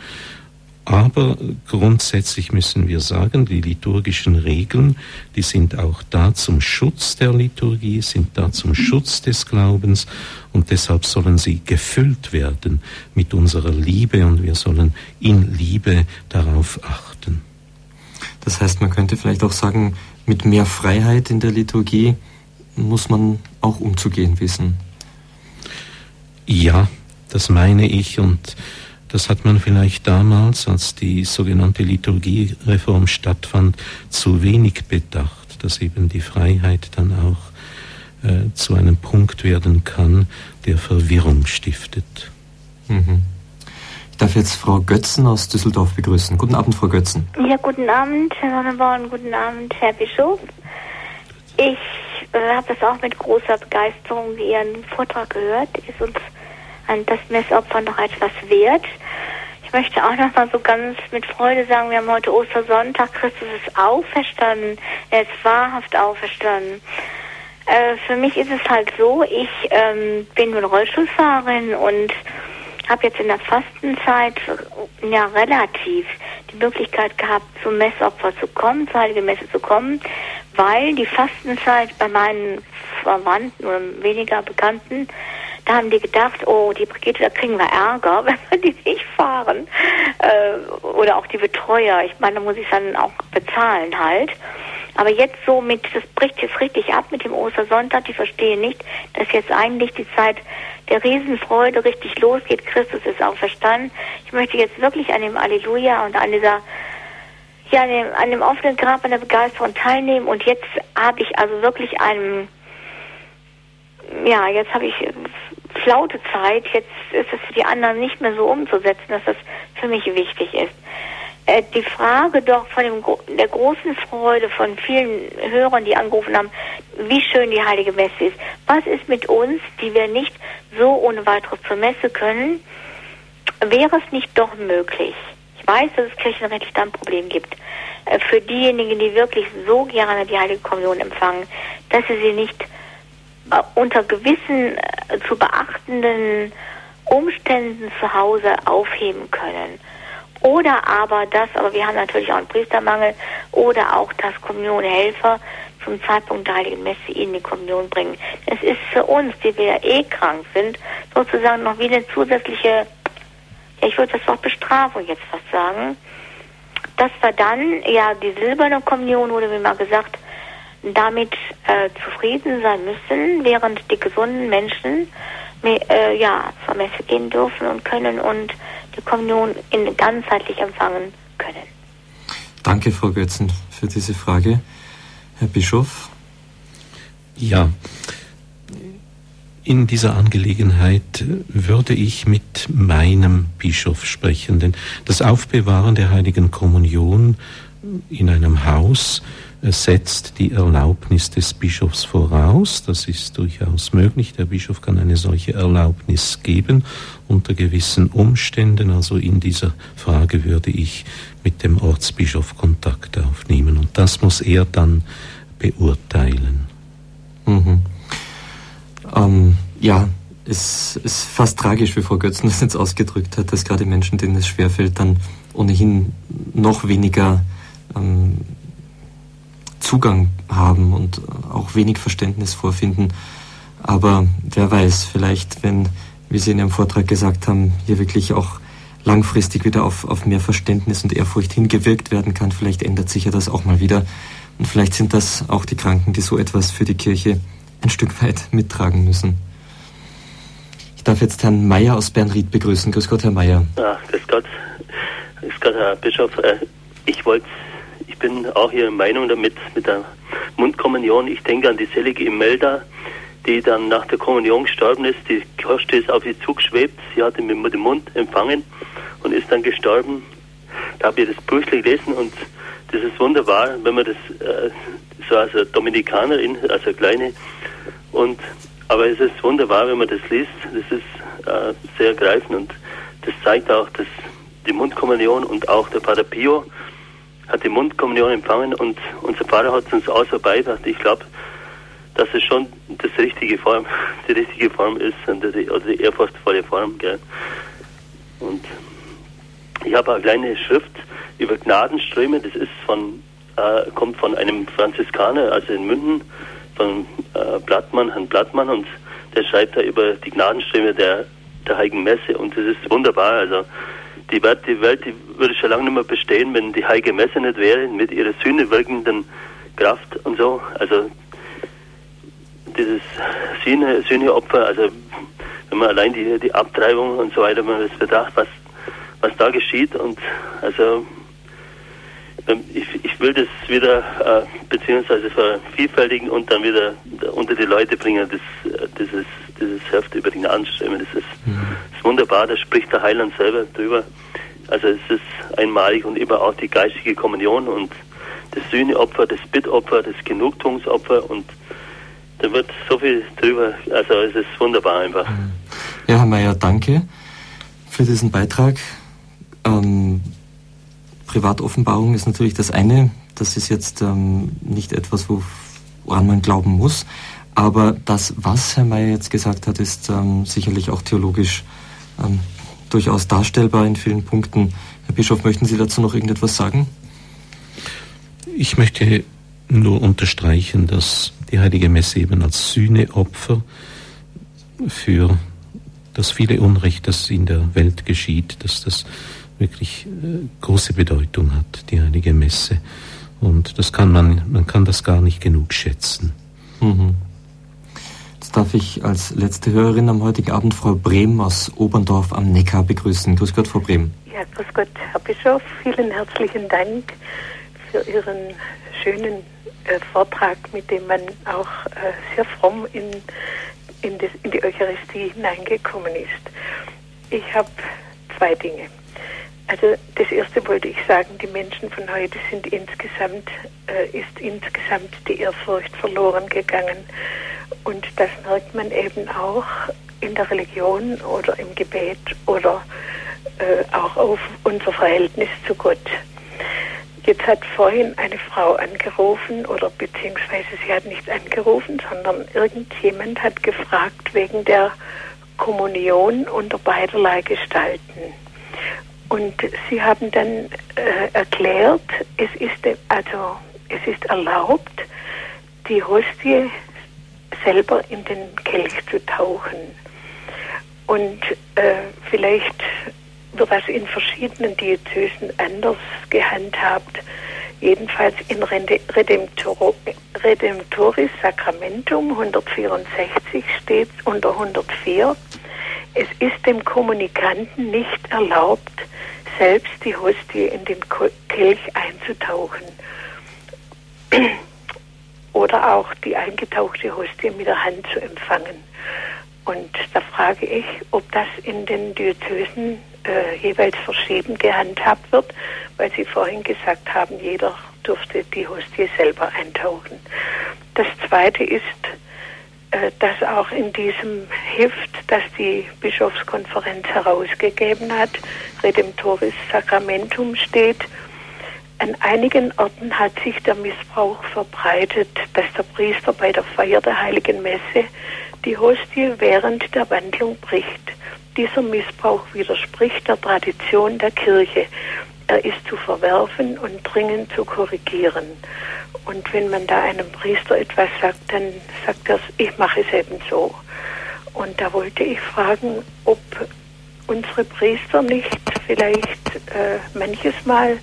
Aber grundsätzlich müssen wir sagen, die liturgischen Regeln, die sind auch da zum Schutz der Liturgie, sind da zum Schutz des Glaubens und deshalb sollen sie gefüllt werden mit unserer Liebe und wir sollen in Liebe darauf achten. Das heißt, man könnte vielleicht auch sagen, mit mehr Freiheit in der Liturgie muss man auch umzugehen wissen. Ja, das meine ich und das hat man vielleicht damals, als die sogenannte Liturgiereform stattfand, zu wenig bedacht, dass eben die Freiheit dann auch äh, zu einem Punkt werden kann, der Verwirrung stiftet. Mhm. Ich darf jetzt Frau Götzen aus Düsseldorf begrüßen. Guten Abend, Frau Götzen. Ja, guten Abend, Herr Sonneborn, guten Abend, Herr Bischof. Ich äh, habe das auch mit großer Begeisterung Ihren Vortrag gehört. Ist uns an das Messopfer noch etwas wert. Ich möchte auch noch mal so ganz mit Freude sagen, wir haben heute Ostersonntag, Christus ist auferstanden, er ist wahrhaft auferstanden. Äh, für mich ist es halt so, ich ähm, bin nun Rollstuhlfahrerin und habe jetzt in der Fastenzeit ja relativ die Möglichkeit gehabt, zum Messopfer zu kommen, zur Heiligen Messe zu kommen, weil die Fastenzeit bei meinen Verwandten oder weniger Bekannten da haben die gedacht, oh, die Brigitte, da kriegen wir Ärger, wenn wir die nicht fahren. Äh, oder auch die Betreuer. Ich meine, da muss ich dann auch bezahlen halt. Aber jetzt so mit, das bricht jetzt richtig ab mit dem Ostersonntag. Die verstehen nicht, dass jetzt eigentlich die Zeit der Riesenfreude richtig losgeht. Christus ist auch verstanden. Ich möchte jetzt wirklich an dem Alleluja und an dieser ja, an dem, an dem offenen Grab an der Begeisterung teilnehmen. Und jetzt habe ich also wirklich einen, ja, jetzt habe ich flaute Zeit. Jetzt ist es für die anderen nicht mehr so umzusetzen, dass das für mich wichtig ist. Äh, die Frage doch von dem, der großen Freude von vielen Hörern, die angerufen haben, wie schön die Heilige Messe ist. Was ist mit uns, die wir nicht so ohne weiteres zur Messe können? Wäre es nicht doch möglich? Ich weiß, dass es kirchenrechtlich da ein Problem gibt. Äh, für diejenigen, die wirklich so gerne die Heilige Kommunion empfangen, dass sie sie nicht unter gewissen äh, zu beachtenden Umständen zu Hause aufheben können. Oder aber das, aber wir haben natürlich auch einen Priestermangel, oder auch das Kommunionhelfer zum Zeitpunkt der Heiligen Messe ihnen die Kommunion bringen. Es ist für uns, die wir eh krank sind, sozusagen noch wie eine zusätzliche, ja, ich würde das Wort Bestrafung jetzt fast sagen, dass wir dann, ja, die silberne Kommunion wurde mir mal gesagt, damit äh, zufrieden sein müssen, während die gesunden Menschen äh, ja, zur Messe gehen dürfen und können und die Kommunion in ganzheitlich empfangen können. Danke, Frau Götzen, für diese Frage. Herr Bischof? Ja, in dieser Angelegenheit würde ich mit meinem Bischof sprechen, denn das Aufbewahren der heiligen Kommunion in einem Haus setzt die Erlaubnis des Bischofs voraus. Das ist durchaus möglich. Der Bischof kann eine solche Erlaubnis geben unter gewissen Umständen. Also in dieser Frage würde ich mit dem Ortsbischof Kontakt aufnehmen. Und das muss er dann beurteilen. Mhm. Ähm, ja, es ist fast tragisch, wie Frau Götzen das jetzt ausgedrückt hat, dass gerade Menschen, denen es schwerfällt, dann ohnehin noch weniger ähm, Zugang haben und auch wenig Verständnis vorfinden. Aber wer weiß, vielleicht, wenn, wie Sie in Ihrem Vortrag gesagt haben, hier wirklich auch langfristig wieder auf, auf mehr Verständnis und Ehrfurcht hingewirkt werden kann, vielleicht ändert sich ja das auch mal wieder. Und vielleicht sind das auch die Kranken, die so etwas für die Kirche ein Stück weit mittragen müssen. Ich darf jetzt Herrn Mayer aus Bernried begrüßen. Grüß Gott, Herr Mayer. Ja, grüß Gott. Grüß Gott, Herr Bischof. Äh, ich wollte ich bin auch in Meinung damit mit der Mundkommunion. Ich denke an die selige Imelda, die dann nach der Kommunion gestorben ist. Die Koste ist auf sie zugeschwebt. Sie hatte mit dem Mund empfangen und ist dann gestorben. Da habe ich das Büchle gelesen und das ist wunderbar, wenn man das äh, so als Dominikanerin, als eine kleine und aber es ist wunderbar, wenn man das liest. Das ist äh, sehr ergreifend und das zeigt auch, dass die Mundkommunion und auch der Pater Pio hat die Mundkommunion empfangen und unser Vater hat es uns ausarbeitet. Ich glaube, dass es schon das richtige Form, die richtige Form ist und die, oder die ehrfurchtsvolle Form. Gell? Und ich habe eine kleine Schrift über Gnadenströme, das ist von, äh, kommt von einem Franziskaner, also in München, von äh, Blattmann, Herrn Blattmann, und der schreibt da über die Gnadenströme der, der Heiligen Messe und das ist wunderbar. Also die Welt, die Welt die würde schon lange nicht mehr bestehen, wenn die Heilige Messe nicht wäre, mit ihrer Sühne wirkenden Kraft und so. Also dieses Sühne, Sühneopfer, also wenn man allein die, die Abtreibung und so weiter, wenn man das bedacht, was, was da geschieht und also ich, ich will das wieder äh, beziehungsweise vervielfältigen und dann wieder unter die Leute bringen, das, äh, dieses, dieses Heft über die Gnadenströme. Das ist, mhm. ist wunderbar, da spricht der Heiland selber drüber. Also es ist einmalig und immer auch die geistige Kommunion und das Sühneopfer, das Bittopfer, das Genugtuungsopfer und da wird so viel drüber, also es ist wunderbar einfach. Mhm. Ja, Herr Mayer, danke für diesen Beitrag. Ähm, Privatoffenbarung ist natürlich das eine. Das ist jetzt ähm, nicht etwas, woran man glauben muss. Aber das, was Herr Mayer jetzt gesagt hat, ist ähm, sicherlich auch theologisch ähm, durchaus darstellbar in vielen Punkten. Herr Bischof, möchten Sie dazu noch irgendetwas sagen? Ich möchte nur unterstreichen, dass die Heilige Messe eben als Sühneopfer für das viele Unrecht, das in der Welt geschieht, dass das wirklich äh, große Bedeutung hat, die Heilige Messe. Und das kann man, man kann das gar nicht genug schätzen. Mhm. Jetzt darf ich als letzte Hörerin am heutigen Abend Frau Brehm aus Oberndorf am Neckar begrüßen. Grüß Gott, Frau Brehm. Ja, grüß Gott, Herr Bischof. Vielen herzlichen Dank für Ihren schönen äh, Vortrag, mit dem man auch äh, sehr fromm in, in, das, in die Eucharistie hineingekommen ist. Ich habe zwei Dinge. Also das erste wollte ich sagen, die Menschen von heute sind insgesamt, äh, ist insgesamt die Ehrfurcht verloren gegangen. Und das merkt man eben auch in der Religion oder im Gebet oder äh, auch auf unser Verhältnis zu Gott. Jetzt hat vorhin eine Frau angerufen oder beziehungsweise sie hat nicht angerufen, sondern irgendjemand hat gefragt wegen der Kommunion unter beiderlei Gestalten. Und sie haben dann äh, erklärt, es ist also es ist erlaubt, die Hostie selber in den Kelch zu tauchen. Und äh, vielleicht wird das in verschiedenen Diözesen anders gehandhabt. Jedenfalls in Redemptor Redemptoris Sacramentum 164 steht unter 104. Es ist dem Kommunikanten nicht erlaubt, selbst die Hostie in den Kelch einzutauchen. Oder auch die eingetauchte Hostie mit der Hand zu empfangen. Und da frage ich, ob das in den Diözesen äh, jeweils verschieden gehandhabt wird, weil Sie vorhin gesagt haben, jeder durfte die Hostie selber eintauchen. Das Zweite ist, äh, dass auch in diesem Heft, das die Bischofskonferenz herausgegeben hat, Redemptoris Sacramentum steht, an einigen Orten hat sich der Missbrauch verbreitet, dass der Priester bei der Feier der heiligen Messe die Hostie während der Wandlung bricht. Dieser Missbrauch widerspricht der Tradition der Kirche. Er ist zu verwerfen und dringend zu korrigieren. Und wenn man da einem Priester etwas sagt, dann sagt er, ich mache es eben so. Und da wollte ich fragen, ob unsere Priester nicht vielleicht äh, manches Mal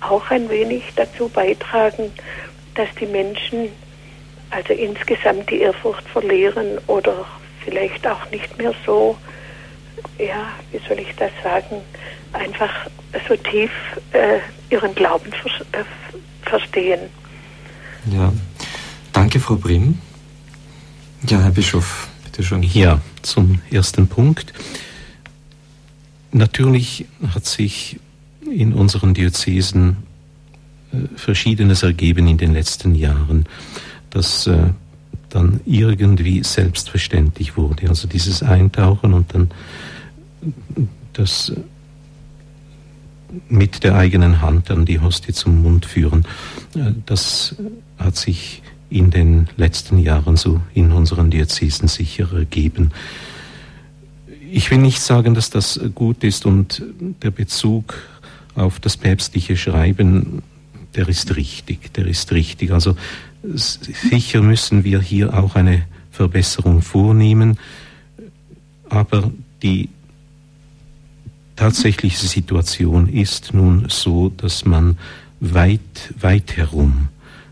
auch ein wenig dazu beitragen, dass die Menschen also insgesamt die Ehrfurcht verlieren oder vielleicht auch nicht mehr so, ja, wie soll ich das sagen, einfach so tief äh, ihren Glauben vers äh, verstehen. Ja, danke, Frau Brim. Ja, Herr Bischof, bitte schön. Ja, zum ersten Punkt. Natürlich hat sich in unseren Diözesen äh, Verschiedenes ergeben in den letzten Jahren, das äh, dann irgendwie selbstverständlich wurde. Also dieses Eintauchen und dann das mit der eigenen Hand dann die Hostie zum Mund führen. Äh, das hat sich in den letzten Jahren so in unseren Diözesen sicher ergeben. Ich will nicht sagen, dass das gut ist und der Bezug auf das päpstliche Schreiben, der ist richtig, der ist richtig. Also sicher müssen wir hier auch eine Verbesserung vornehmen, aber die tatsächliche Situation ist nun so, dass man weit, weit herum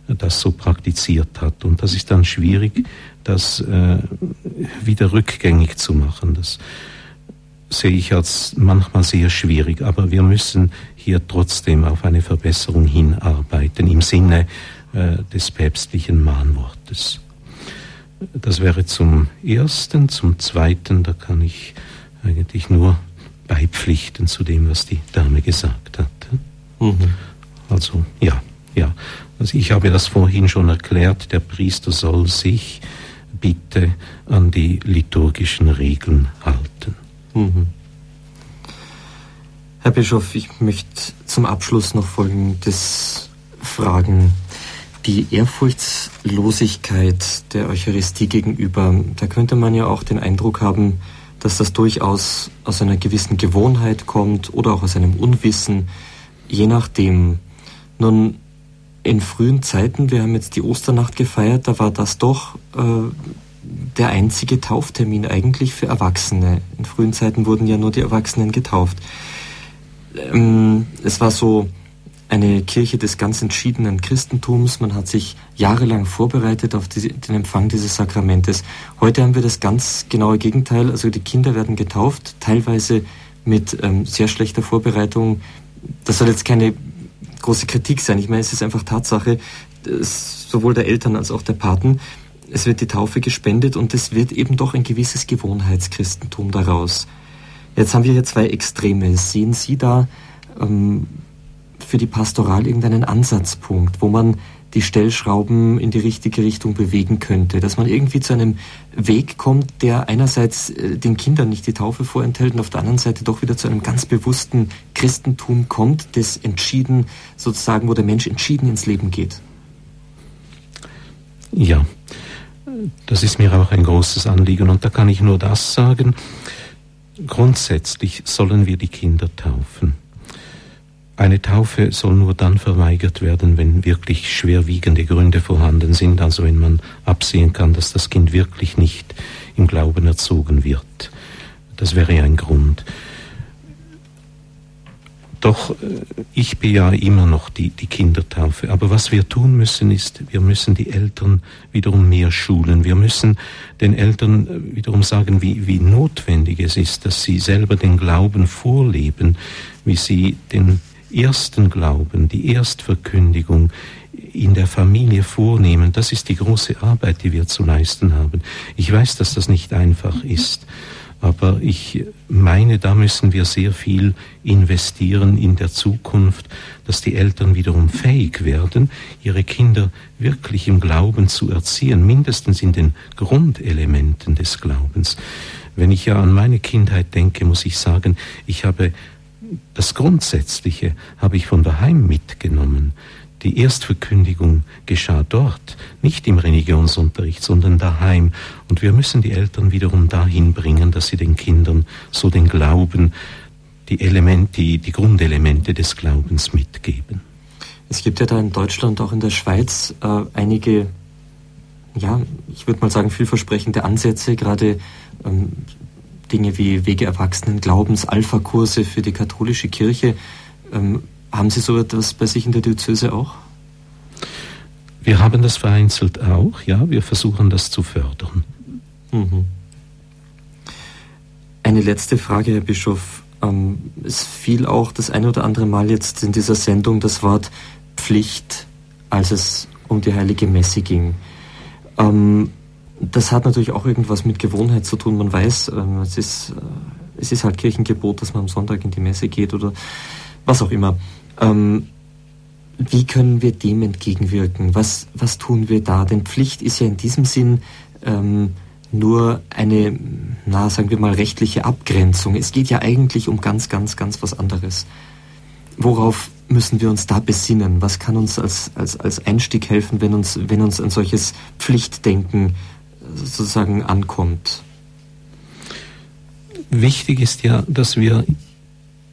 das so praktiziert hat. Und das ist dann schwierig, das äh, wieder rückgängig zu machen. Das sehe ich als manchmal sehr schwierig. Aber wir müssen hier trotzdem auf eine Verbesserung hinarbeiten im Sinne des päpstlichen Mahnwortes. Das wäre zum Ersten. Zum Zweiten, da kann ich eigentlich nur beipflichten zu dem, was die Dame gesagt hat. Mhm. Also ja, ja. Also ich habe das vorhin schon erklärt, der Priester soll sich bitte an die liturgischen Regeln halten. Mhm. Herr Bischof, ich möchte zum Abschluss noch Folgendes fragen. Die Ehrfurchtslosigkeit der Eucharistie gegenüber, da könnte man ja auch den Eindruck haben, dass das durchaus aus einer gewissen Gewohnheit kommt oder auch aus einem Unwissen, je nachdem. Nun, in frühen Zeiten, wir haben jetzt die Osternacht gefeiert, da war das doch äh, der einzige Tauftermin eigentlich für Erwachsene. In frühen Zeiten wurden ja nur die Erwachsenen getauft. Ähm, es war so eine Kirche des ganz entschiedenen Christentums. Man hat sich jahrelang vorbereitet auf die, den Empfang dieses Sakramentes. Heute haben wir das ganz genaue Gegenteil. Also die Kinder werden getauft, teilweise mit ähm, sehr schlechter Vorbereitung. Das soll jetzt keine große Kritik sein. Ich meine, es ist einfach Tatsache, sowohl der Eltern als auch der Paten. Es wird die Taufe gespendet und es wird eben doch ein gewisses Gewohnheitschristentum daraus. Jetzt haben wir hier zwei Extreme. Sehen Sie da ähm, für die Pastoral irgendeinen Ansatzpunkt, wo man die Stellschrauben in die richtige Richtung bewegen könnte, dass man irgendwie zu einem Weg kommt, der einerseits äh, den Kindern nicht die Taufe vorenthält und auf der anderen Seite doch wieder zu einem ganz bewussten Christentum kommt, das entschieden sozusagen, wo der Mensch entschieden ins Leben geht. Ja, das ist mir auch ein großes Anliegen und da kann ich nur das sagen, grundsätzlich sollen wir die Kinder taufen. Eine Taufe soll nur dann verweigert werden, wenn wirklich schwerwiegende Gründe vorhanden sind, also wenn man absehen kann, dass das Kind wirklich nicht im Glauben erzogen wird. Das wäre ein Grund. Doch äh, ich bejahe immer noch die, die Kindertaufe. Aber was wir tun müssen, ist, wir müssen die Eltern wiederum mehr schulen. Wir müssen den Eltern äh, wiederum sagen, wie, wie notwendig es ist, dass sie selber den Glauben vorleben, wie sie den ersten Glauben, die Erstverkündigung in der Familie vornehmen, das ist die große Arbeit, die wir zu leisten haben. Ich weiß, dass das nicht einfach ist, aber ich meine, da müssen wir sehr viel investieren in der Zukunft, dass die Eltern wiederum fähig werden, ihre Kinder wirklich im Glauben zu erziehen, mindestens in den Grundelementen des Glaubens. Wenn ich ja an meine Kindheit denke, muss ich sagen, ich habe das Grundsätzliche habe ich von daheim mitgenommen. Die Erstverkündigung geschah dort, nicht im Religionsunterricht, sondern daheim. Und wir müssen die Eltern wiederum dahin bringen, dass sie den Kindern so den Glauben, die Elemente, die, Grundelemente des Glaubens mitgeben. Es gibt ja da in Deutschland, auch in der Schweiz, äh, einige, ja, ich würde mal sagen, vielversprechende Ansätze, gerade ähm, Dinge wie Wege Erwachsenen, Glaubens, Alpha-Kurse für die katholische Kirche. Ähm, haben Sie so etwas bei sich in der Diözese auch? Wir haben das vereinzelt auch, ja, wir versuchen das zu fördern. Mhm. Eine letzte Frage, Herr Bischof. Ähm, es fiel auch das eine oder andere Mal jetzt in dieser Sendung das Wort Pflicht, als es um die heilige Messe ging. Ähm, das hat natürlich auch irgendwas mit Gewohnheit zu tun. Man weiß, ähm, es, ist, äh, es ist halt Kirchengebot, dass man am Sonntag in die Messe geht oder was auch immer. Ähm, wie können wir dem entgegenwirken? Was, was tun wir da? Denn Pflicht ist ja in diesem Sinn ähm, nur eine, na, sagen wir mal, rechtliche Abgrenzung. Es geht ja eigentlich um ganz, ganz, ganz was anderes. Worauf müssen wir uns da besinnen? Was kann uns als, als, als Einstieg helfen, wenn uns, wenn uns ein solches Pflichtdenken sozusagen ankommt? wichtig ist ja, dass wir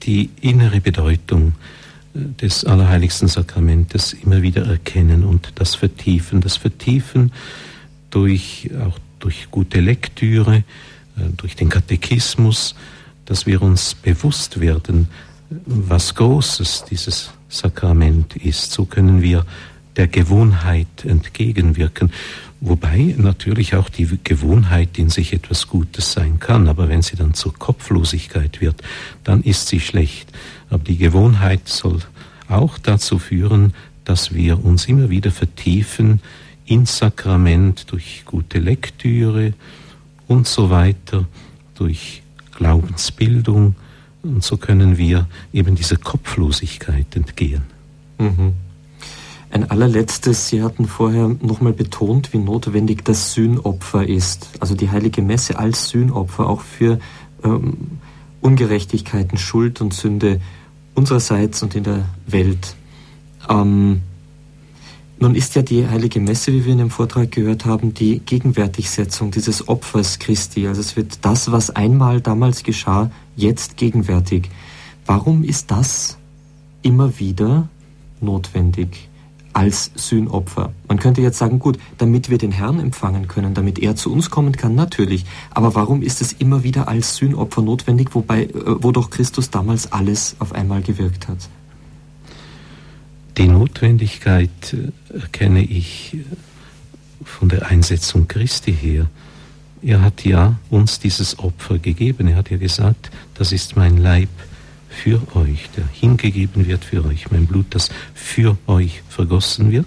die innere Bedeutung äh, des Allerheiligsten Sakramentes immer wieder erkennen und das vertiefen. Das vertiefen durch, auch durch gute Lektüre, äh, durch den Katechismus, dass wir uns bewusst werden, was Großes dieses Sakrament ist. So können wir der Gewohnheit entgegenwirken. Wobei natürlich auch die Gewohnheit in sich etwas Gutes sein kann, aber wenn sie dann zur Kopflosigkeit wird, dann ist sie schlecht. Aber die Gewohnheit soll auch dazu führen, dass wir uns immer wieder vertiefen ins Sakrament durch gute Lektüre und so weiter, durch Glaubensbildung. Und so können wir eben dieser Kopflosigkeit entgehen. Mhm. Ein allerletztes, Sie hatten vorher nochmal betont, wie notwendig das Sühnopfer ist. Also die heilige Messe als Sühnopfer auch für ähm, Ungerechtigkeiten, Schuld und Sünde unsererseits und in der Welt. Ähm, nun ist ja die heilige Messe, wie wir in dem Vortrag gehört haben, die Gegenwärtigsetzung dieses Opfers Christi. Also es wird das, was einmal damals geschah, jetzt gegenwärtig. Warum ist das immer wieder notwendig? Als Sühnopfer. Man könnte jetzt sagen, gut, damit wir den Herrn empfangen können, damit er zu uns kommen kann, natürlich. Aber warum ist es immer wieder als Sühnopfer notwendig, wobei, äh, wo doch Christus damals alles auf einmal gewirkt hat? Die Notwendigkeit äh, erkenne ich äh, von der Einsetzung Christi her. Er hat ja uns dieses Opfer gegeben. Er hat ja gesagt, das ist mein Leib für euch, der hingegeben wird für euch, mein Blut, das für euch vergossen wird,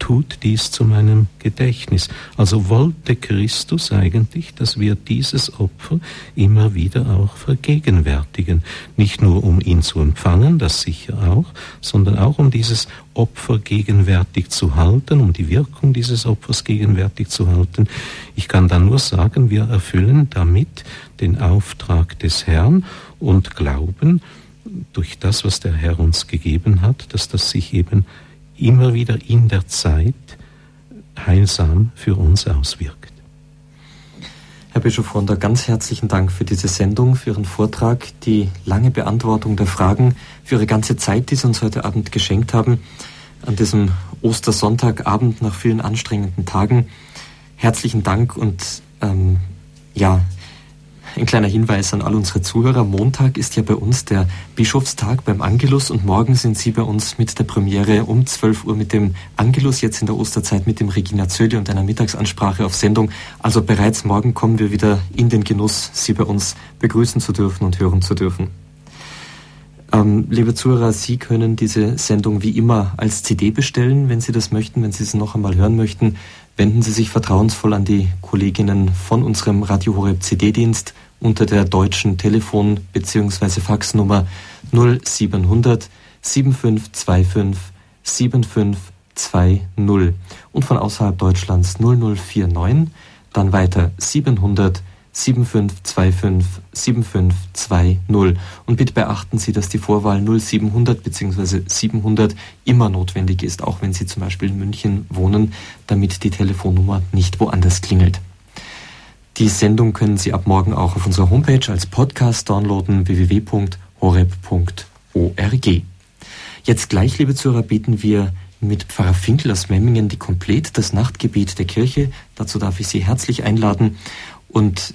tut dies zu meinem Gedächtnis. Also wollte Christus eigentlich, dass wir dieses Opfer immer wieder auch vergegenwärtigen. Nicht nur um ihn zu empfangen, das sicher auch, sondern auch um dieses Opfer gegenwärtig zu halten, um die Wirkung dieses Opfers gegenwärtig zu halten. Ich kann dann nur sagen, wir erfüllen damit den Auftrag des Herrn und glauben, durch das, was der Herr uns gegeben hat, dass das sich eben immer wieder in der Zeit heilsam für uns auswirkt. Herr Bischof Ronda, ganz herzlichen Dank für diese Sendung, für Ihren Vortrag, die lange Beantwortung der Fragen, für Ihre ganze Zeit, die Sie uns heute Abend geschenkt haben, an diesem Ostersonntagabend nach vielen anstrengenden Tagen. Herzlichen Dank und ähm, ja, ein kleiner Hinweis an all unsere Zuhörer. Montag ist ja bei uns der Bischofstag beim Angelus und morgen sind Sie bei uns mit der Premiere um 12 Uhr mit dem Angelus, jetzt in der Osterzeit mit dem Regina Zödi und einer Mittagsansprache auf Sendung. Also bereits morgen kommen wir wieder in den Genuss, Sie bei uns begrüßen zu dürfen und hören zu dürfen. Ähm, liebe Zuhörer, Sie können diese Sendung wie immer als CD bestellen, wenn Sie das möchten, wenn Sie es noch einmal hören möchten wenden Sie sich vertrauensvoll an die Kolleginnen von unserem Radio Horeb CD-Dienst unter der deutschen Telefon- bzw. Faxnummer 0700 7525 7520 und von außerhalb Deutschlands 0049, dann weiter 700 7525 7520. Und bitte beachten Sie, dass die Vorwahl 0700 bzw. 700 immer notwendig ist, auch wenn Sie zum Beispiel in München wohnen, damit die Telefonnummer nicht woanders klingelt. Die Sendung können Sie ab morgen auch auf unserer Homepage als Podcast downloaden www.horeb.org. Jetzt gleich, liebe Zuhörer, beten wir mit Pfarrer Finkel aus Memmingen die Komplett das Nachtgebet der Kirche. Dazu darf ich Sie herzlich einladen. Und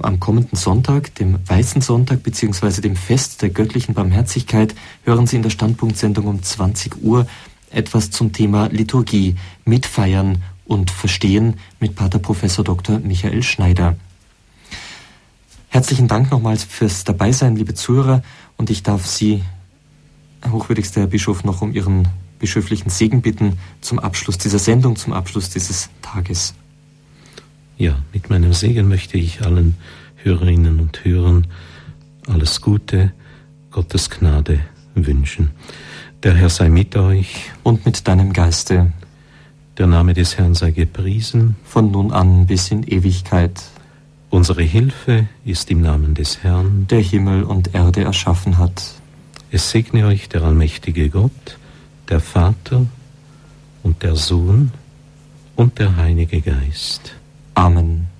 am kommenden Sonntag, dem Weißen Sonntag beziehungsweise dem Fest der göttlichen Barmherzigkeit, hören Sie in der Standpunktsendung um 20 Uhr etwas zum Thema Liturgie, Mitfeiern und Verstehen mit Pater Professor Dr. Michael Schneider. Herzlichen Dank nochmals fürs Dabeisein, liebe Zuhörer, und ich darf Sie, hochwürdigster Herr Bischof, noch um Ihren bischöflichen Segen bitten zum Abschluss dieser Sendung, zum Abschluss dieses Tages. Ja, mit meinem Segen möchte ich allen Hörerinnen und Hörern alles Gute, Gottes Gnade wünschen. Der Herr sei mit euch. Und mit deinem Geiste. Der Name des Herrn sei gepriesen. Von nun an bis in Ewigkeit. Unsere Hilfe ist im Namen des Herrn, der Himmel und Erde erschaffen hat. Es segne euch der allmächtige Gott, der Vater und der Sohn und der Heilige Geist. Amen.